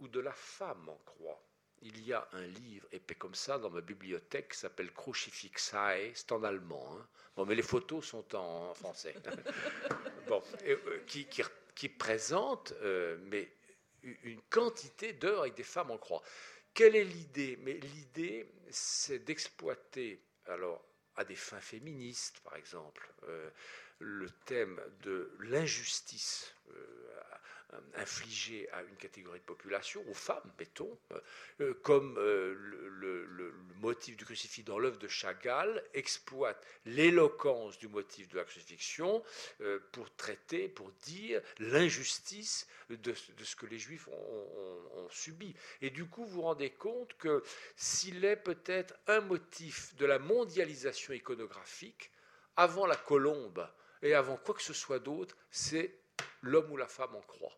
C: ou de la femme en croix, il y a un livre épais comme ça dans ma bibliothèque qui s'appelle Crucifixae, c'est en allemand. Hein. Bon, mais les photos sont en français. [laughs] bon, euh, qui, présente euh, mais une quantité d'heures avec des femmes en croix. Quelle est l'idée? Mais l'idée, c'est d'exploiter alors à des fins féministes, par exemple, euh, le thème de l'injustice euh, infligé à une catégorie de population, aux femmes, mettons, comme le, motif du crucifix dans l'œuvre de Chagall exploite l'éloquence du motif de la crucifixion pour traiter, pour dire l'injustice de, ce que les Juifs ont, subi. Et du coup, vous vous rendez compte que s'il est peut-être un motif de la mondialisation iconographique, avant la colombe et avant quoi que ce soit d'autre, c'est l'homme ou la femme en croix,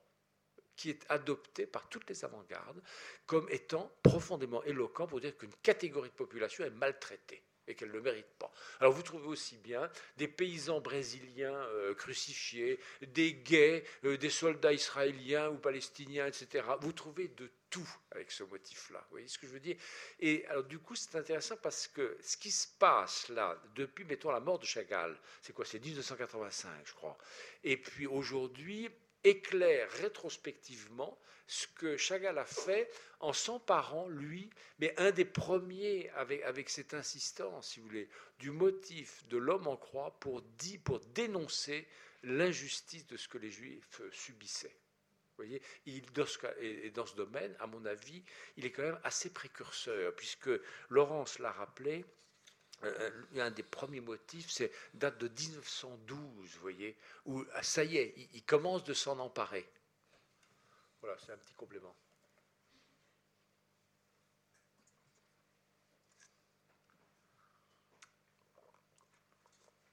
C: qui est adopté par toutes les avant-gardes comme étant profondément éloquent pour dire qu'une catégorie de population est maltraitée et qu'elle ne le mérite pas. Alors vous trouvez aussi bien des paysans brésiliens euh, crucifiés, des gays, euh, des soldats israéliens ou palestiniens, etc. Vous trouvez de tout avec ce motif-là. Vous voyez ce que je veux dire? Et alors du coup, c'est intéressant parce que ce qui se passe là, depuis, mettons, la mort de Chagall, c'est quoi? C'est 1985, je crois. Et puis aujourd'hui, éclaire rétrospectivement ce que Chagall a fait en s'emparant, lui, mais un des premiers avec, cette insistance, si vous voulez, du motif de l'homme en croix pour, dit, pour dénoncer l'injustice de ce que les Juifs subissaient. Vous voyez, il, et dans ce domaine, à mon avis, il est quand même assez précurseur, puisque Laurence l'a rappelé, euh, un des premiers motifs, c'est date de 1912, vous voyez, où ah, ça y est, il, commence de s'en emparer. Voilà, c'est un petit complément.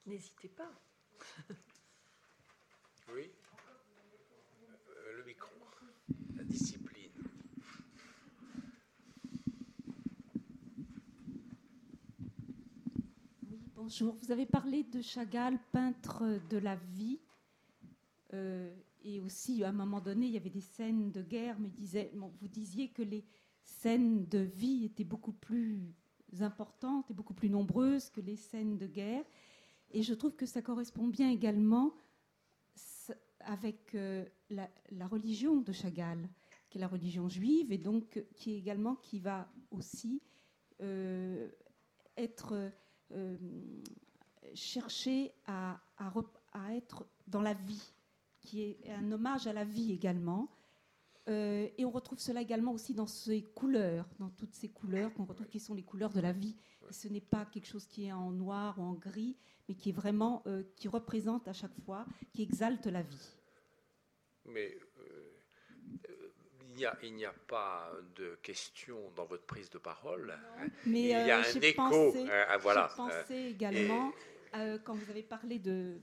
B: N'hésitez pas.
C: oui. Euh, le micro, la
E: Bonjour, vous avez parlé de Chagall, peintre de la vie. Euh, et aussi, à un moment donné, il y avait des scènes de guerre, mais vous disiez que les scènes de vie étaient beaucoup plus importantes et beaucoup plus nombreuses que les scènes de guerre. Et je trouve que ça correspond bien également avec euh, la, religion de Chagall, qui est la religion juive, et donc qui est également qui va aussi euh, être euh, chercher à, être dans la vie, qui est un hommage à la vie également. Euh, et on retrouve cela également aussi dans ces couleurs, dans toutes ces couleurs qu'on retrouve qui sont les couleurs de la vie. ce n'est pas quelque chose qui est en noir ou en gris, mais qui est vraiment, euh, qui représente à chaque fois, qui exalte la vie.
C: Mais il n'y a, pas de question dans votre prise de parole.
E: Mais il y a euh, un écho. Hein, voilà. J'ai pensé également, euh, quand vous avez parlé de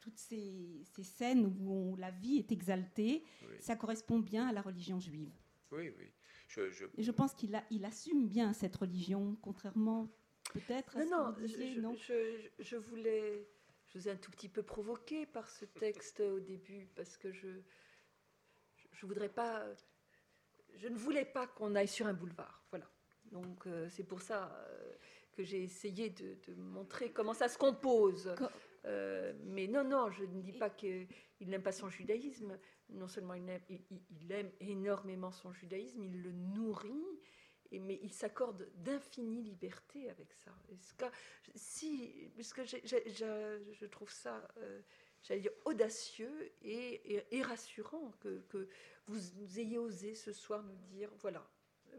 E: toutes ces, scènes où la vie est exaltée, ça correspond bien à la religion juive.
C: Oui, oui.
E: Je, Et je pense qu'il il assume bien cette religion, contrairement peut-être à
B: non, ce non, non je, je, voulais, je vous ai un tout petit peu provoqué par ce texte au début, parce que je, je voudrais pas, je ne voulais pas qu'on aille sur un boulevard. Voilà. Donc euh, c'est pour ça euh, que j'ai essayé de, montrer comment ça se compose. Euh, mais non, non, je ne dis pas qu'il n'aime pas son judaïsme. Non seulement il aime, il, aime, énormément son judaïsme, il le nourrit, et, mais il s'accorde d'infinie liberté avec ça. Et ce cas, si, puisque je trouve ça j'allais dire, audacieux et, rassurant que, vous, ayez osé ce soir nous dire, voilà, euh,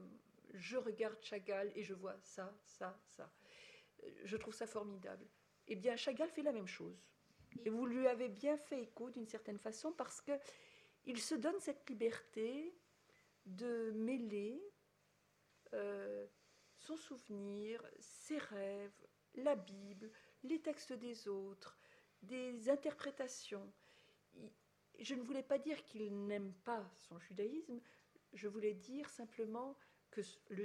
B: je regarde Chagall et je vois ça, ça, ça. Je trouve ça formidable. Eh bien, Chagall fait la même chose. Et vous lui avez bien fait écho d'une certaine façon parce que il se donne cette liberté de mêler euh, son souvenir, ses rêves, la Bible, les textes des autres, des interprétations. Je ne voulais pas dire qu'il n'aime pas son judaïsme, je voulais dire simplement que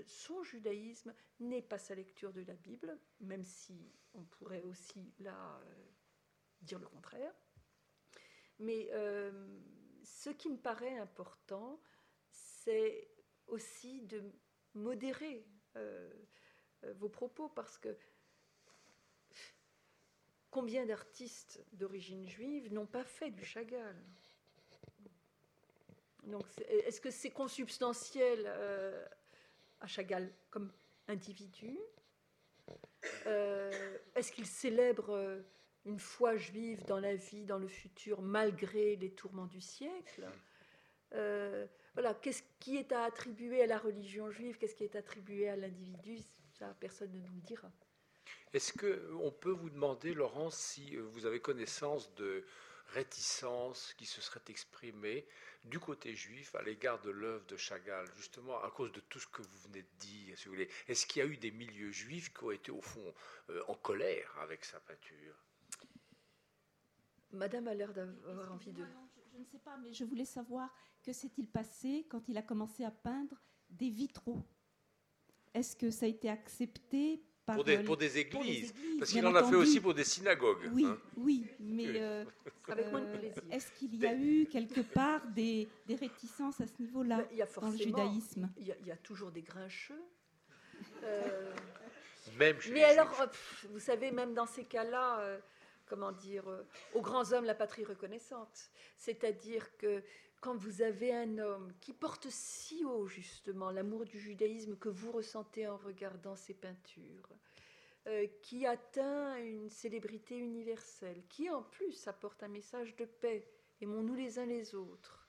B: son judaïsme n'est pas sa lecture de la Bible, même si on pourrait aussi là euh, dire le contraire. Mais euh, ce qui me paraît important, c'est aussi de modérer euh, vos propos, parce que Combien d'artistes d'origine juive n'ont pas fait du Chagall Donc, est-ce que c'est consubstantiel euh, à Chagall comme individu? Euh, Est-ce qu'il célèbre euh, une foi juive dans la vie, dans le futur, malgré les tourments du siècle? Voilà, qu'est-ce qui est à attribuer à la religion juive, qu'est-ce qui est attribué à l'individu, ça personne ne nous le dira.
C: Est-ce qu'on peut vous demander, Laurence, si vous avez connaissance de réticences qui se seraient exprimées du côté juif à l'égard de l'œuvre de Chagall, justement à cause de tout ce que vous venez de dire, si vous voulez? Est-ce qu'il y a eu des milieux juifs qui ont été au fond euh, en colère avec sa peinture?
B: Madame a l'air d'avoir envie de...
E: je, ne sais pas, mais je voulais savoir que s'est-il passé quand il a commencé à peindre des vitraux? Est-ce que ça a été accepté
C: pour des, pour, des églises, parce qu'il en a fait aussi pour des synagogues.
E: Oui, hein. oui, mais euh, euh, est-ce qu'il y a eu quelque part des, des réticences à ce niveau-là dans le judaïsme?
B: Il y, a, toujours des grincheux. Euh, [laughs]
C: même chez
B: mais alors, vous savez, même dans ces cas-là, comment dire, aux grands hommes la patrie reconnaissante. C'est-à-dire que quand vous avez un homme qui porte si haut justement l'amour du judaïsme que vous ressentez en regardant ses peintures, euh, qui atteint une célébrité universelle, qui en plus apporte un message de paix, aimons-nous les uns les autres,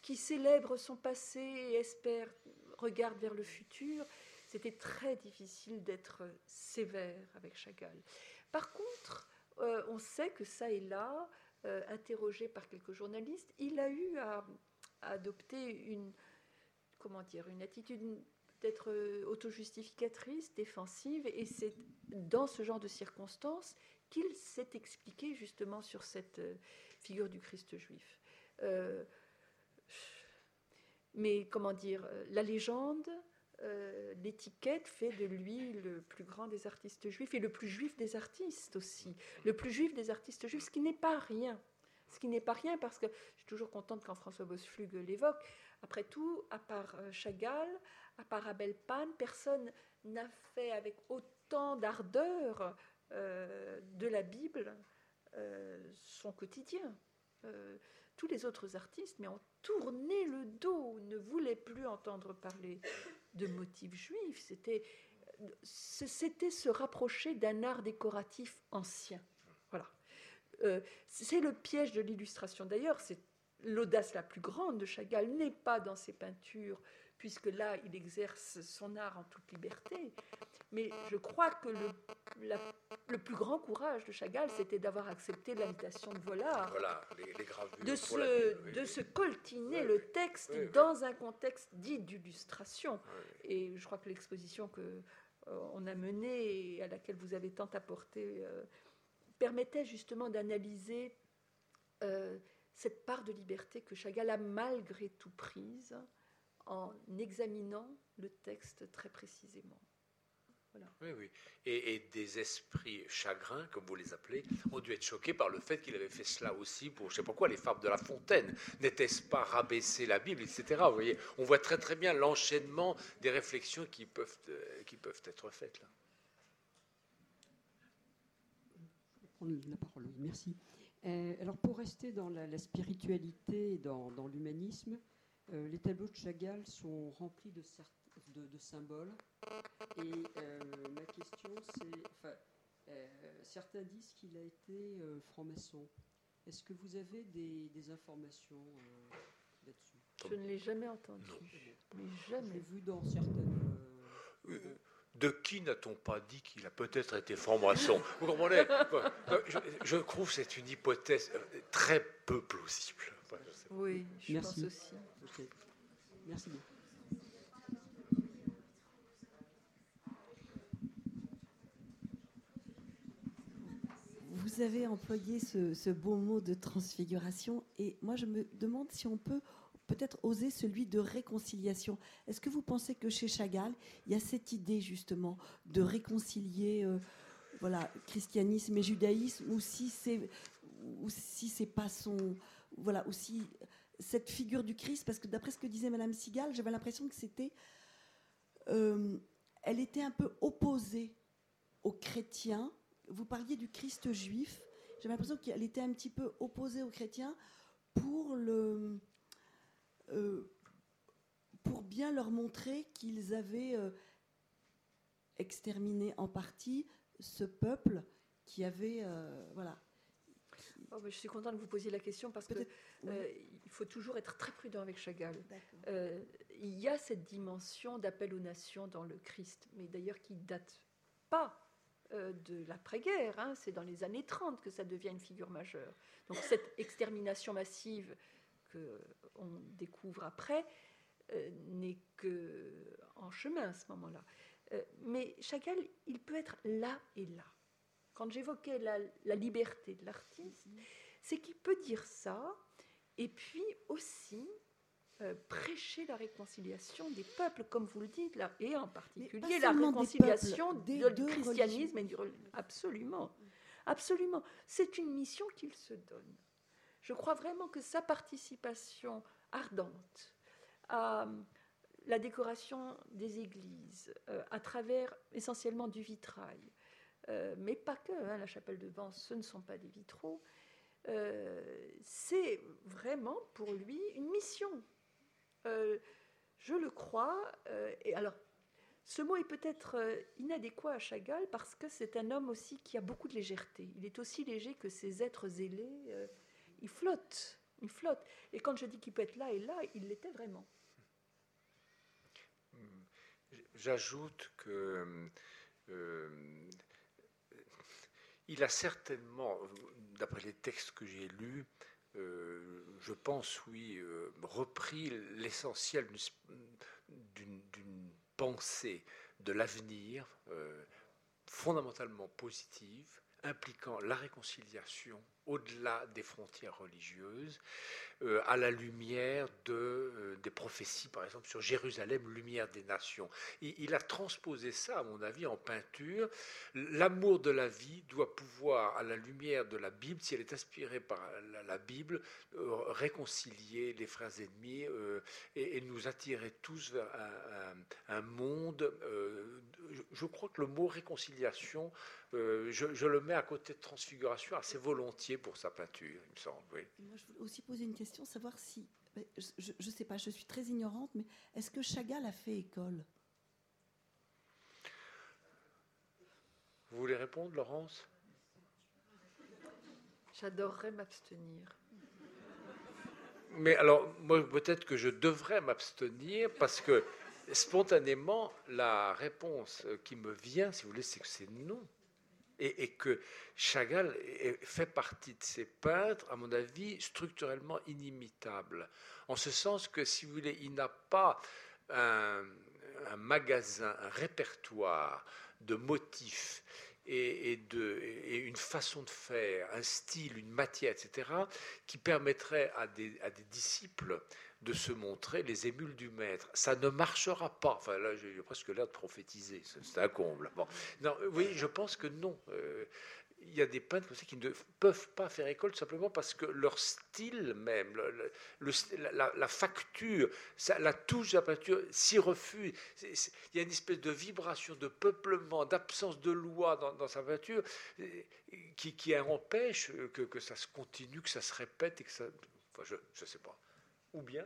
B: qui célèbre son passé et espère, regarde vers le futur, c'était très difficile d'être sévère avec Chagall. Par contre, euh, on sait que ça et là, euh, interrogé par quelques journalistes, il a eu à, adopter une, comment une attitude d'être euh, auto-justificatrice, défensive, et c'est dans ce genre de circonstances qu'il s'est expliqué justement sur cette euh, figure du Christ juif. mais comment dire, la légende, euh, l'étiquette fait de lui le plus grand des artistes juifs et le plus juif des artistes aussi. Le plus juif des artistes juifs, ce qui n'est pas rien. Ce qui n'est pas rien parce que je suis toujours contente quand François Bosflug l'évoque. Après tout, à part euh, Chagall, à part Abel Pan, personne n'a fait avec autant d'ardeur euh, de la Bible son quotidien tous les autres artistes, mais ont tourné le dos, ne voulaient plus entendre parler de motifs juifs. C'était, c'était se rapprocher d'un art décoratif ancien. Voilà. Euh, c'est le piège de l'illustration. D'ailleurs, c'est l'audace la plus grande de Chagall n'est pas dans ses peintures, puisque là, il exerce son art en toute liberté, mais je crois que le, le plus grand courage de Chagall, c'était d'avoir accepté l'invitation de Vollard, de, se, de se coltiner le texte dans un contexte dit d'illustration. Et je crois que l'exposition que euh, on a menée et à laquelle vous avez tant apporté euh, permettait justement d'analyser euh, cette part de liberté que Chagall a malgré tout prise en examinant le texte très précisément.
C: Oui, oui. Et, des esprits chagrins, comme vous les appelez, ont dû être choqués par le fait qu'il avait fait cela aussi pour, je ne sais pas quoi, les fables de la fontaine. N'était-ce pas rabaisser la Bible, etc. Vous voyez, on voit très très bien l'enchaînement des réflexions qui peuvent, euh, qui peuvent être faites là.
F: La parole, oui, merci. Euh, alors pour rester dans la, spiritualité et dans, l'humanisme, euh, les tableaux de Chagall sont remplis de certains de, symboles. Et euh, ma question, c'est, enfin, euh, certains disent qu'il a été euh, franc-maçon. Est-ce que vous avez des, informations là-dessus?
B: Je ne l'ai jamais entendu. Mais jamais.
F: vu dans certaines.
C: de qui n'a-t-on pas dit qu'il a peut-être été franc-maçon? Vous comprenez? Je, trouve que c'est une hypothèse très peu plausible.
B: oui, je Merci. pense aussi.
F: Merci beaucoup.
G: Vous avez employé ce, beau mot de transfiguration et moi je me demande si on peut peut-être oser celui de réconciliation. Est-ce que vous pensez que chez Chagall, il y a cette idée justement de réconcilier euh, voilà, christianisme et judaïsme ou si c'est ou si c'est pas son voilà aussi cette figure du Christ parce que d'après ce que disait Madame Sigal, j'avais l'impression que c'était euh, elle était un peu opposée aux chrétiens vous parliez du Christ juif. J'ai l'impression qu'elle était un petit peu opposée aux chrétiens pour, le, euh, pour bien leur montrer qu'ils avaient euh, exterminé en partie ce peuple qui avait, euh, voilà.
B: Oh, je suis contente que vous posiez la question parce qu'il il faut toujours être très prudent avec Chagall. il y a cette dimension d'appel aux nations dans le Christ, mais d'ailleurs qui date pas de l'après-guerre. Hein. c'est dans les années 30 que ça devient une figure majeure. Donc cette [laughs] extermination massive qu'on découvre après euh, n'est que en chemin à ce moment-là. Euh, mais Chagall, il peut être là et là. Quand j'évoquais la, liberté de l'artiste, c'est qu'il peut dire ça et puis aussi euh, prêcher la réconciliation des peuples, comme vous le dites là, et en particulier la réconciliation du christianisme et du absolument, absolument. C'est une mission qu'il se donne. Je crois vraiment que sa participation ardente à la décoration des églises, euh, à travers essentiellement du vitrail, euh, mais pas que, hein, la chapelle de Vence, ce ne sont pas des vitraux, euh, c'est vraiment pour lui une mission. Je le crois, et alors ce mot est peut-être inadéquat à Chagall parce que c'est un homme aussi qui a beaucoup de légèreté. Il est aussi léger que ces êtres zélés il flotte, il flotte. Et quand je dis qu'il peut être là et là, il l'était vraiment.
C: J'ajoute que euh, il a certainement, d'après les textes que j'ai lus, euh, je pense, oui, euh, repris l'essentiel d'une pensée de l'avenir fondamentalement positive, impliquant la réconciliation au-delà des frontières religieuses, euh, à la lumière de, euh, des prophéties, par exemple, sur Jérusalem, lumière des nations. Il, a transposé ça, à mon avis, en peinture. L'amour de la vie doit pouvoir, à la lumière de la Bible, si elle est inspirée par la, Bible, euh, réconcilier les frères ennemis et, nous attirer tous vers un, monde. je crois que le mot réconciliation, je, je, le mets à côté de transfiguration assez volontiers pour sa peinture, il me semble. Oui.
G: Moi, je voulais aussi poser une question savoir si, je ne sais pas, je suis très ignorante, mais est-ce que Chagall a fait école?
C: Vous voulez répondre, Laurence?
B: J'adorerais m'abstenir.
C: Mais alors, moi, peut-être que je devrais m'abstenir parce que spontanément, la réponse qui me vient, si vous voulez, c'est que c'est non et, que Chagall fait partie de ces peintres, à mon avis, structurellement inimitables. En ce sens que, si vous voulez, il n'a pas un, magasin, un répertoire de motifs et, une façon de faire, un style, une matière, etc., qui permettrait à des disciples de se montrer les émules du maître. Ça ne marchera pas. Enfin, là, j'ai presque l'air de prophétiser. C'est un comble. Non, oui, je pense que non. Euh, il y a des peintres qui ne peuvent pas faire école simplement parce que leur style même, la, facture, la touche de la peinture s'y refuse. Il y a une espèce de vibration, de peuplement, d'absence de loi dans, sa peinture qui, qui empêche que, que, ça se continue, que ça se répète et que ça. Enfin, je ne sais pas ou bien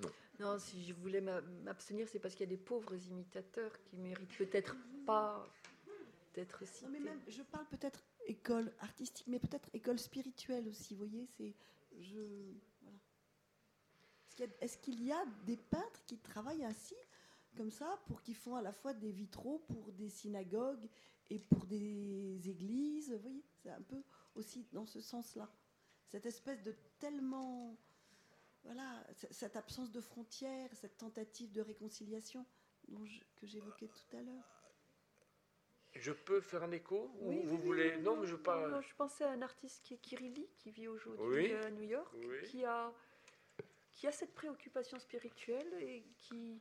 C: non.
B: Non, si je voulais m'abstenir, c'est parce qu'il y a des pauvres imitateurs qui méritent peut-être pas d'être cités.
G: mais même, je parle peut-être école artistique, mais peut-être école spirituelle aussi. Vous voyez, c'est je. Est-ce qu'il y, a des peintres qui travaillent ainsi, comme ça, pour qu'ils font à la fois des vitraux pour des synagogues et pour des églises Vous voyez, c'est un peu aussi dans ce sens-là. Cette espèce de tellement voilà, cette absence de frontières, cette tentative de réconciliation que j'évoquais tout à l'heure.
C: Je peux faire un écho oui, vous voulez? Non, mais je pas.
B: je pensais à un artiste qui est Kirilli, qui vit aujourd'hui à New York, qui a qui a cette préoccupation spirituelle et qui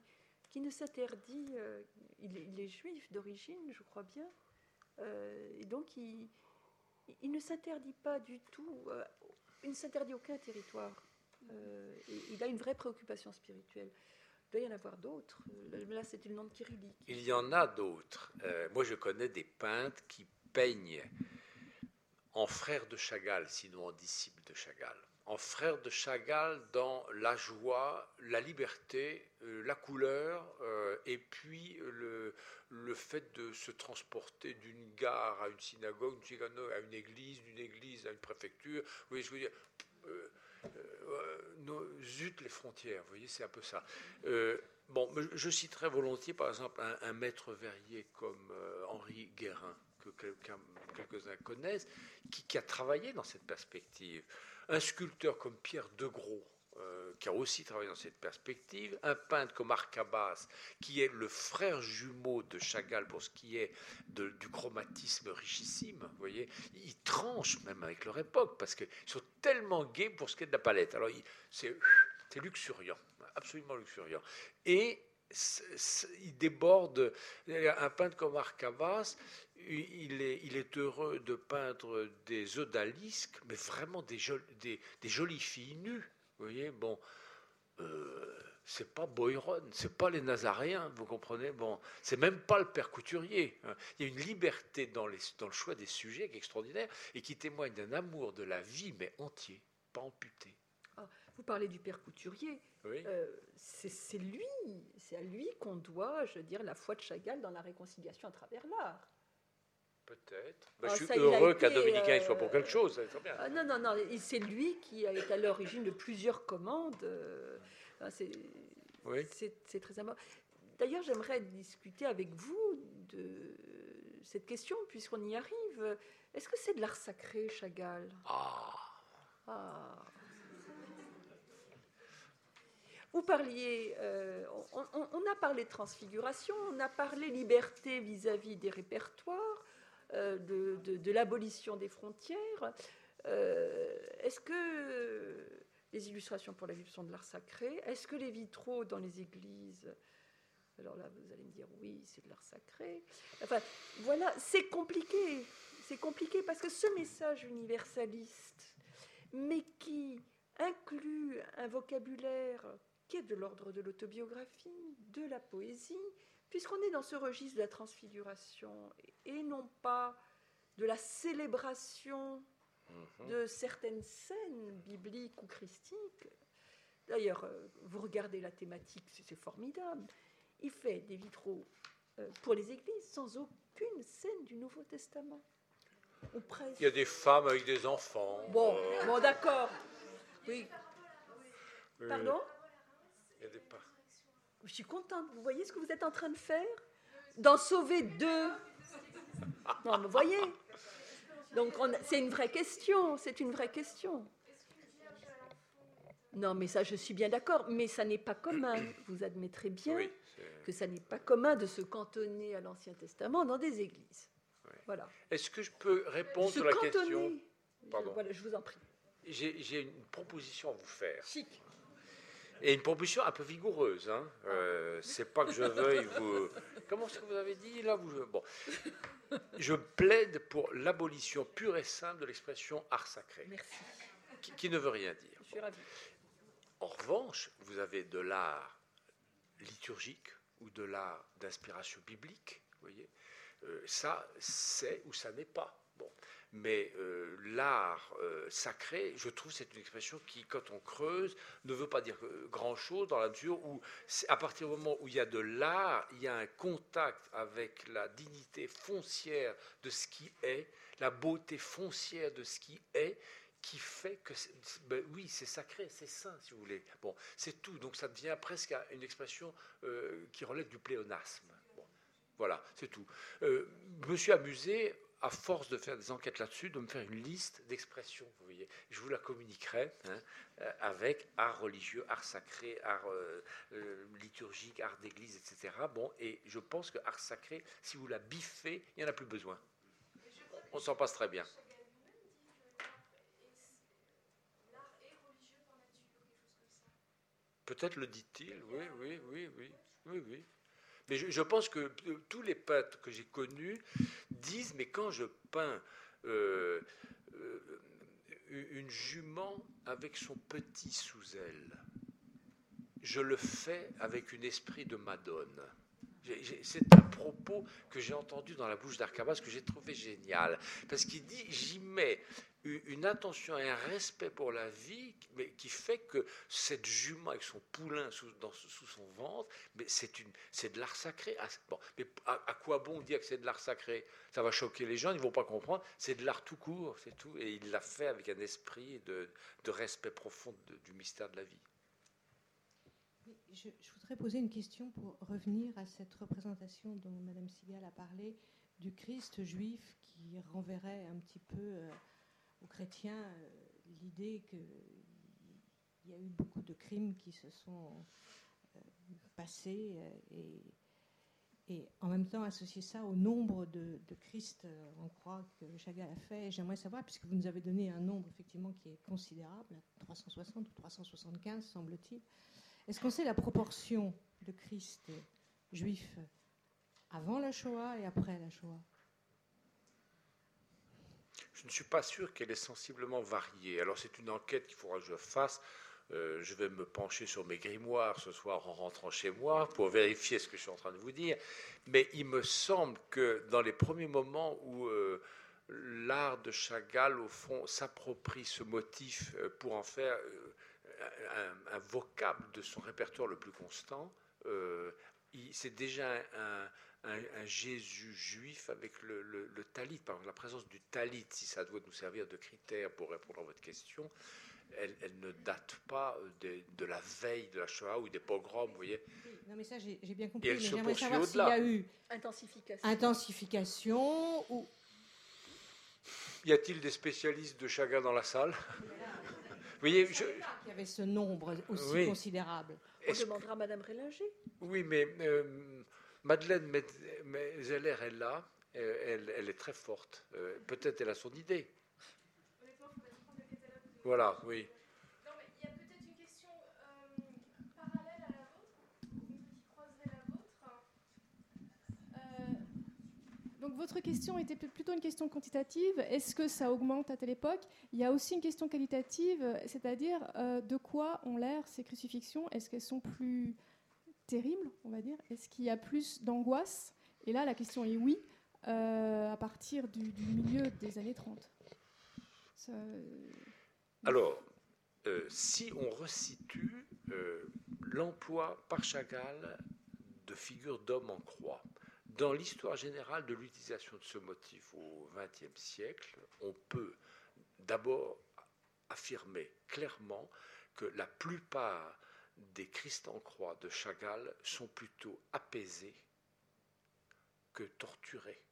B: qui ne s'interdit. Euh, il, est juif d'origine, je crois bien, euh, et donc il il ne s'interdit pas du tout. Euh, il ne s'interdit aucun territoire. Euh, il a une vraie préoccupation spirituelle. Il doit y en avoir d'autres. Là, le nom de Kyrillique.
C: Il y en a d'autres. Euh, moi, je connais des peintres qui peignent en frère de Chagall, sinon en disciple de Chagall. En frère de Chagall dans la joie, la liberté, euh, la couleur, et puis le, fait de se transporter d'une gare à une synagogue, d'une synagogue à une église, d'une église à une préfecture. Voyez, je veux dire, euh, zut les frontières, vous voyez, c'est un peu ça. Euh, bon, je citerai volontiers, par exemple, un, maître verrier comme Henri Guérin, que quelques-uns connaissent, qui, qui, a travaillé dans cette perspective. Un sculpteur comme Pierre Degros, euh, qui a aussi travaillé dans cette perspective, un peintre comme Arcabas, qui est le frère jumeau de Chagall pour ce qui est du chromatisme richissime, vous voyez, ils tranchent même avec leur époque, parce qu'ils sont tellement gays pour ce qui est de la palette. Alors, c'est luxuriant, absolument luxuriant. Et il déborde, un peintre comme Arcabas, il est, il est, heureux de peindre des odalisques, mais vraiment des jolies filles nues vous voyez, bon, euh, c'est pas Boyron, c'est pas les Nazaréens, vous comprenez Bon, c'est même pas le père couturier. Hein. Il y a une liberté dans, les, dans, le choix des sujets qui est extraordinaire et qui témoigne d'un amour de la vie, mais entier, pas amputé.
B: Ah, vous parlez du père couturier. Euh, c'est lui, c'est à lui qu'on doit, je veux dire, la foi de Chagall dans la réconciliation à travers l'art.
C: Peut-être. Bah, je suis heureux qu'un dominicain soit pour quelque chose.
B: Ah, non, non, non. C'est lui qui est à l'origine de plusieurs commandes. Euh, c'est très important. D'ailleurs, j'aimerais discuter avec vous de cette question, puisqu'on y arrive. Est-ce que c'est de l'art sacré, Chagall?
C: Ah.
B: ah. Vous parliez, euh, on, on, a parlé de transfiguration, on a parlé liberté vis-à-vis -vis des répertoires, euh, de, l'abolition des frontières. Euh, est-ce que les illustrations pour la vie sont de l'art sacré? Est-ce que les vitraux dans les églises alors là, vous allez me dire oui, c'est de l'art sacré. Enfin, voilà, c'est compliqué. C'est compliqué parce que ce message universaliste, mais qui inclut un vocabulaire qui est de l'ordre de l'autobiographie, de la poésie, puisqu'on est dans ce registre de la transfiguration et non pas de la célébration mhm. de certaines scènes bibliques ou christiques. D'ailleurs, euh, vous regardez la thématique, c'est formidable. Il fait des vitraux euh, pour les églises sans aucune scène du Nouveau Testament.
C: Il y a des femmes avec des enfants.
B: Bon, euh. bon d'accord. Oui. Pardon?
C: Il y a des
B: Je suis contente. Vous voyez ce que vous êtes en train de faire? D'en sauver deux non, vous voyez Donc c'est une vraie question, c'est une vraie question. Non, mais ça, je suis bien d'accord, mais ça n'est pas commun. Vous admettrez bien que ça n'est pas commun de se cantonner à l'Ancien Testament dans des églises. Voilà.
C: Est-ce que je peux répondre à la question?
B: Pardon. Voilà, je vous en prie.
C: J'ai une proposition à vous faire.
B: Chic.
C: Et une proposition un peu vigoureuse. Hein. Euh, c'est pas que je veuille vous. [laughs] Comment est-ce que vous avez dit là vous... Bon. Je plaide pour l'abolition pure et simple de l'expression art sacré.
B: Merci.
C: Qui, ne veut rien dire.
B: Je suis ravi.
C: En revanche, vous avez de l'art liturgique ou de l'art d'inspiration biblique. Vous voyez, euh, ça, c'est ou ça n'est pas. Mais euh, l'art euh, sacré, je trouve, c'est une expression qui, quand on creuse, ne veut pas dire grand-chose dans la mesure où, à partir du moment où il y a de l'art, il y a un contact avec la dignité foncière de ce qui est, la beauté foncière de ce qui est, qui fait que, ben oui, c'est sacré, c'est saint, si vous voulez. Bon, c'est tout. Donc ça devient presque une expression euh, qui relève du pléonasme. Voilà, c'est tout. je me suis amusé à force de faire des enquêtes là-dessus, de me faire une liste d'expressions, vous voyez. Je vous la communiquerai hein, euh, avec art religieux, art sacré, art euh, euh, liturgique, art d'église, etc. Bon, et je pense que art sacré, si vous la biffez, il n'y en a plus besoin. On s'en passe très bien. Peut-être le dit-il, oui, oui, oui, oui, oui, oui. Mais je, pense que euh, tous les peintres que j'ai connus disent, mais quand je peins euh, euh, une jument avec son petit sous-aile, je le fais avec un esprit de Madone. C'est un propos que j'ai entendu dans la bouche d'Arcabas que j'ai trouvé génial. Parce qu'il dit J'y mets une attention et un respect pour la vie, mais qui fait que cette jument avec son poulain sous, dans, sous son ventre, mais c'est c'est de l'art sacré. Ah, bon, mais à, quoi bon dire que c'est de l'art sacré? Ça va choquer les gens, ils vont pas comprendre. C'est de l'art tout court, c'est tout. Et il l'a fait avec un esprit de, de respect profond du mystère de la vie.
E: Je, voudrais poser une question pour revenir à cette représentation dont Madame Sigal a parlé du Christ juif qui renverrait un petit peu. Euh, aux chrétiens euh, l'idée qu'il y a eu beaucoup de crimes qui se sont euh, passés et, en même temps associer ça au nombre de, Christ en croix que Chagall a fait. J'aimerais savoir, puisque vous nous avez donné un nombre effectivement qui est considérable, 360 ou 375 semble-t-il, est-ce qu'on sait la proportion de Christ juif avant la Shoah et après la Shoah?
C: Je ne suis pas sûr qu'elle est sensiblement variée. Alors c'est une enquête qu'il faudra que je fasse. Euh, je vais me pencher sur mes grimoires ce soir en rentrant chez moi pour vérifier ce que je suis en train de vous dire. Mais il me semble que dans les premiers moments où euh, l'art de Chagall, au fond, s'approprie ce motif euh, pour en faire un, vocable de son répertoire le plus constant, c'est déjà un, un, Jésus juif avec le, talit, par exemple, la présence du talit, si ça doit nous servir de critère pour répondre à votre question, elle, ne date pas de, la veille de la Shoah ou des pogroms, vous voyez.
E: non, mais ça, j'ai bien compris. mais j'aimerais savoir s'il y a eu intensification, intensification ou.
C: Y a-t-il des spécialistes de Chagall dans la salle?
E: Voyez, je... Il y avait ce nombre aussi considérable.
B: On demandera à Madame Rélinger.
C: Oui, mais euh, Madeleine Zeller est là, elle, elle, est très forte. Euh, peut-être elle a son idée. Voilà, oui.
H: Non, mais il y a peut-être une question euh, parallèle à la vôtre, qui croiserait la vôtre. Euh, donc votre question était plutôt une question quantitative. Est-ce que ça augmente à telle époque? Il y a aussi une question qualitative, c'est-à-dire de quoi ont l'air ces crucifixions? Est-ce qu'elles sont plus terrible, on va dire? Est-ce qu'il y a plus d'angoisse? Et là, la question est oui, euh, à partir du, milieu des années 30.
C: Alors, euh, si on resitue euh, l'emploi par Chagall de figures d'hommes en croix, dans l'histoire générale de l'utilisation de ce motif au XXe siècle, on peut d'abord affirmer clairement que la plupart des Christ en croix de Chagall sont plutôt apaisés que torturés.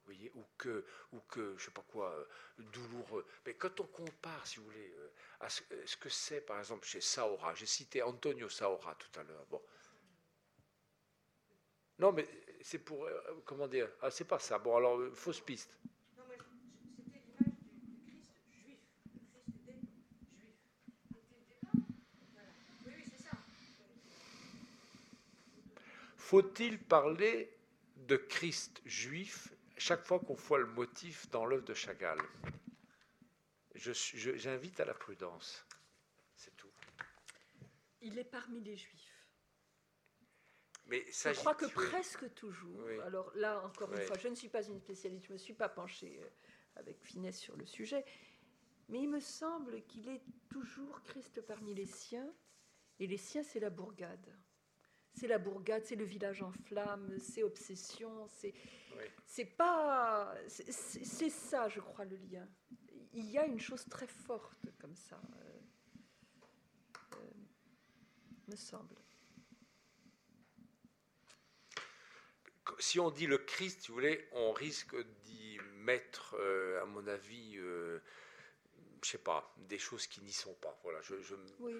C: Vous voyez, ou que, ou que, je sais pas quoi, euh, douloureux. Mais quand on compare, si vous voulez, euh, à ce, que c'est, par exemple, chez Saora, j'ai cité Antonio Saora tout à l'heure. Bon. Non, mais c'est pour, euh, comment dire, ah, c'est pas ça. Bon, alors, fausse piste. Faut-il parler de Christ juif chaque fois qu'on voit le motif dans l'œuvre de Chagall? J'invite à la prudence. C'est tout.
B: Il est parmi les juifs.
C: Mais
B: je crois que presque toujours. Alors là, encore une fois, je ne suis pas une spécialiste, je ne me suis pas penchée euh, avec finesse sur le sujet, mais il me semble qu'il est toujours Christ parmi les siens, et les siens, c'est la bourgade c'est la bourgade, c'est le village en flammes, c'est obsession, c'est c'est pas c'est ça, je crois, le lien. Il y a une chose très forte comme ça, euh, euh, me semble.
C: Si on dit le Christ, si vous voulez, on risque d'y mettre, euh, à mon avis, je sais pas, des choses qui n'y sont pas. Voilà, je, je oui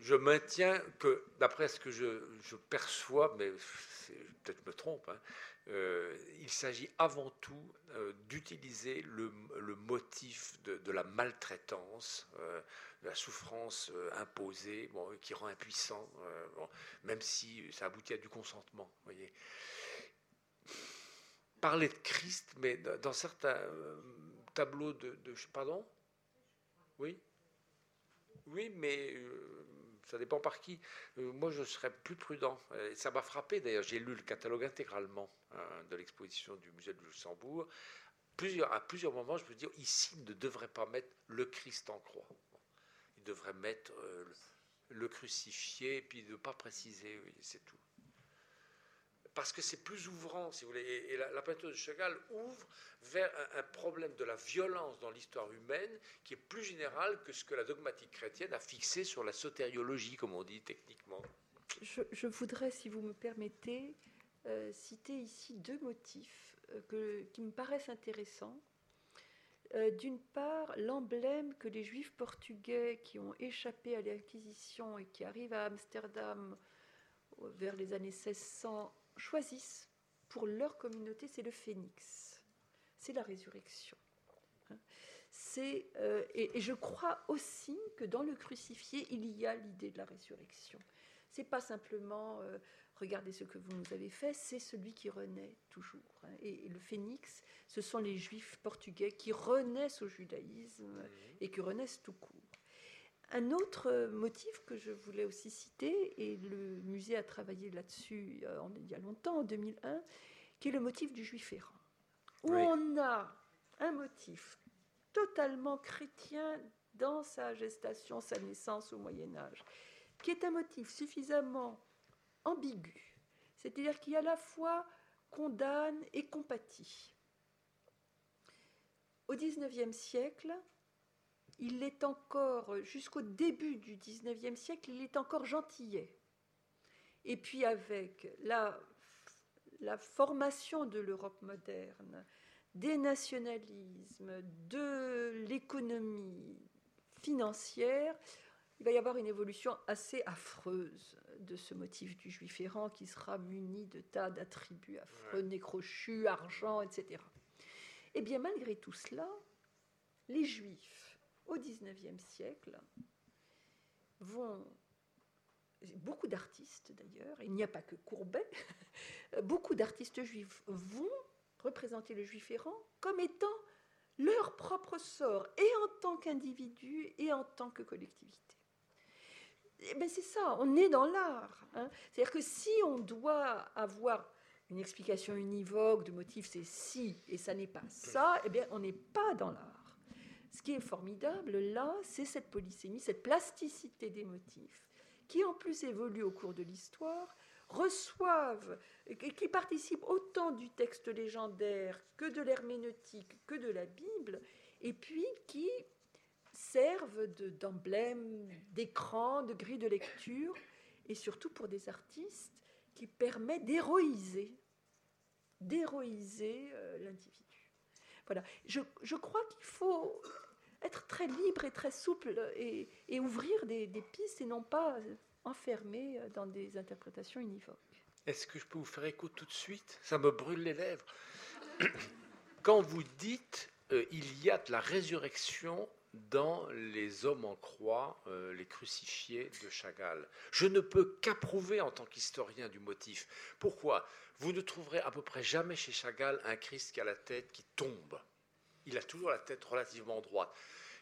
C: je maintiens que, d'après ce que je, perçois, mais peut-être me trompe, hein, euh, il s'agit avant tout euh, d'utiliser le, motif de, la maltraitance, euh, de la souffrance imposée, qui rend impuissant, même si ça aboutit à du consentement. Voyez. Parler de Christ, mais dans certains tableaux de, de pardon, oui, oui, mais ça dépend par qui. Euh, moi, je serais plus prudent. Ça m'a frappé d'ailleurs. J'ai lu le catalogue intégralement hein, de l'exposition du musée de Luxembourg. À plusieurs moments, je me dis ici, il ne devrait pas mettre le Christ en croix. Il devrait mettre euh, le, crucifié, et puis ne pas préciser, c'est tout parce que c'est plus ouvrant, si vous voulez. Et, la, peinture de Chagall ouvre vers un, problème de la violence dans l'histoire humaine qui est plus général que ce que la dogmatique chrétienne a fixé sur la sotériologie, comme on dit techniquement.
B: Je, voudrais, si vous me permettez, euh, citer ici deux motifs euh, qui me paraissent intéressants. Euh, d'une part, l'emblème que les juifs portugais qui ont échappé à l'Inquisition et qui arrivent à Amsterdam vers les années 1600 choisissent pour leur communauté, c'est le phénix, c'est la résurrection. Hein. C'est, euh, et, je crois aussi que dans le crucifié, il y a l'idée de la résurrection. C'est pas simplement euh, regardez ce que vous nous avez fait, c'est celui qui renaît toujours. Hein. Et, le phénix, ce sont les juifs portugais qui renaissent au judaïsme mmh. et qui renaissent tout court. Un autre motif que je voulais aussi citer, et le musée a travaillé là-dessus euh, il y a longtemps, en 2001, qui est le motif du juif errant, où on a un motif totalement chrétien dans sa gestation, sa naissance au Moyen Âge, qui est un motif suffisamment ambigu, c'est-à-dire qui à la fois condamne et compatit. Au XIXe siècle, il est encore, jusqu'au début du XIXe siècle, il est encore gentillet. Et puis avec la, la formation de l'Europe moderne, des nationalismes, de l'économie financière, il va y avoir une évolution assez affreuse de ce motif du juif errant qui sera muni de tas d'attributs affreux, nécrochus, argent, etc. Et eh bien malgré tout cela, les juifs au XIXe siècle vont beaucoup d'artistes d'ailleurs, il n'y a pas que Courbet, [laughs] beaucoup d'artistes juifs vont représenter le juif errant comme étant leur propre sort, et en tant qu'individu et en tant que collectivité. Mais c'est ça, on est dans l'art. Hein. C'est-à-dire que si on doit avoir une explication univoque de motif, c'est si, et ça n'est pas ça, eh bien on n'est pas dans l'art. Ce qui est formidable là, c'est cette polysémie, cette plasticité des motifs, qui en plus évolue au cours de l'histoire, reçoivent, qui participent autant du texte légendaire que de l'herméneutique, que de la Bible, et puis qui servent d'emblèmes, d'écran, de grille de lecture, et surtout pour des artistes qui permettent d'héroïser, d'héroïser euh, l'individu. Voilà. Je crois qu'il faut être très libre et très souple et, ouvrir des, pistes et non pas enfermer dans des interprétations univoques.
C: Est-ce que je peux vous faire écho tout de suite? Ça me brûle les lèvres. [coughs] Quand vous dites euh, il y a de la résurrection dans les hommes en croix, euh, les crucifiés de Chagall. Je ne peux qu'approuver en tant qu'historien du motif. Pourquoi? Vous ne trouverez à peu près jamais chez Chagall un Christ qui a la tête qui tombe il a toujours la tête relativement droite.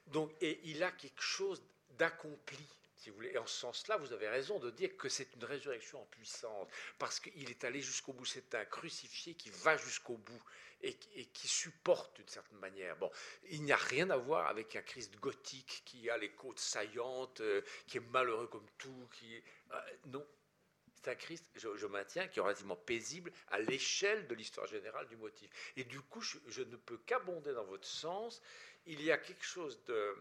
C: Donc, et il a quelque chose d'accompli. Si vous voulez. Et en ce sens-là, vous avez raison de dire que c'est une résurrection en puissance, parce qu'il est allé jusqu'au bout. C'est un crucifié qui va jusqu'au bout et, qui supporte d'une certaine manière. Bon, il n'y a rien à voir avec un Christ gothique qui a les côtes saillantes, euh, qui est malheureux comme tout. Qui, euh, non, un Christ, je, maintiens, qui est relativement paisible à l'échelle de l'histoire générale du motif. Et du coup, je, ne peux qu'abonder dans votre sens. Il y a quelque chose de,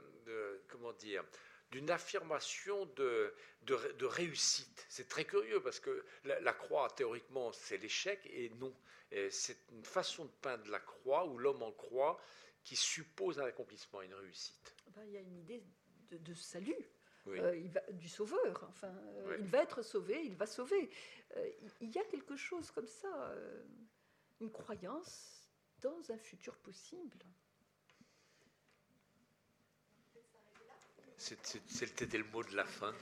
C: comment dire, d'une affirmation de, de, réussite. C'est très curieux parce que la, croix, théoriquement, c'est l'échec et non. C'est une façon de peindre la croix ou l'homme en croix qui suppose un accomplissement, une réussite.
B: Ben, il y a une idée de salut euh, il va, du sauveur. Enfin, euh, il va être sauvé, il va sauver. Euh, il y a quelque chose comme ça, une croyance dans un futur possible.
C: C'était le mot de la fin.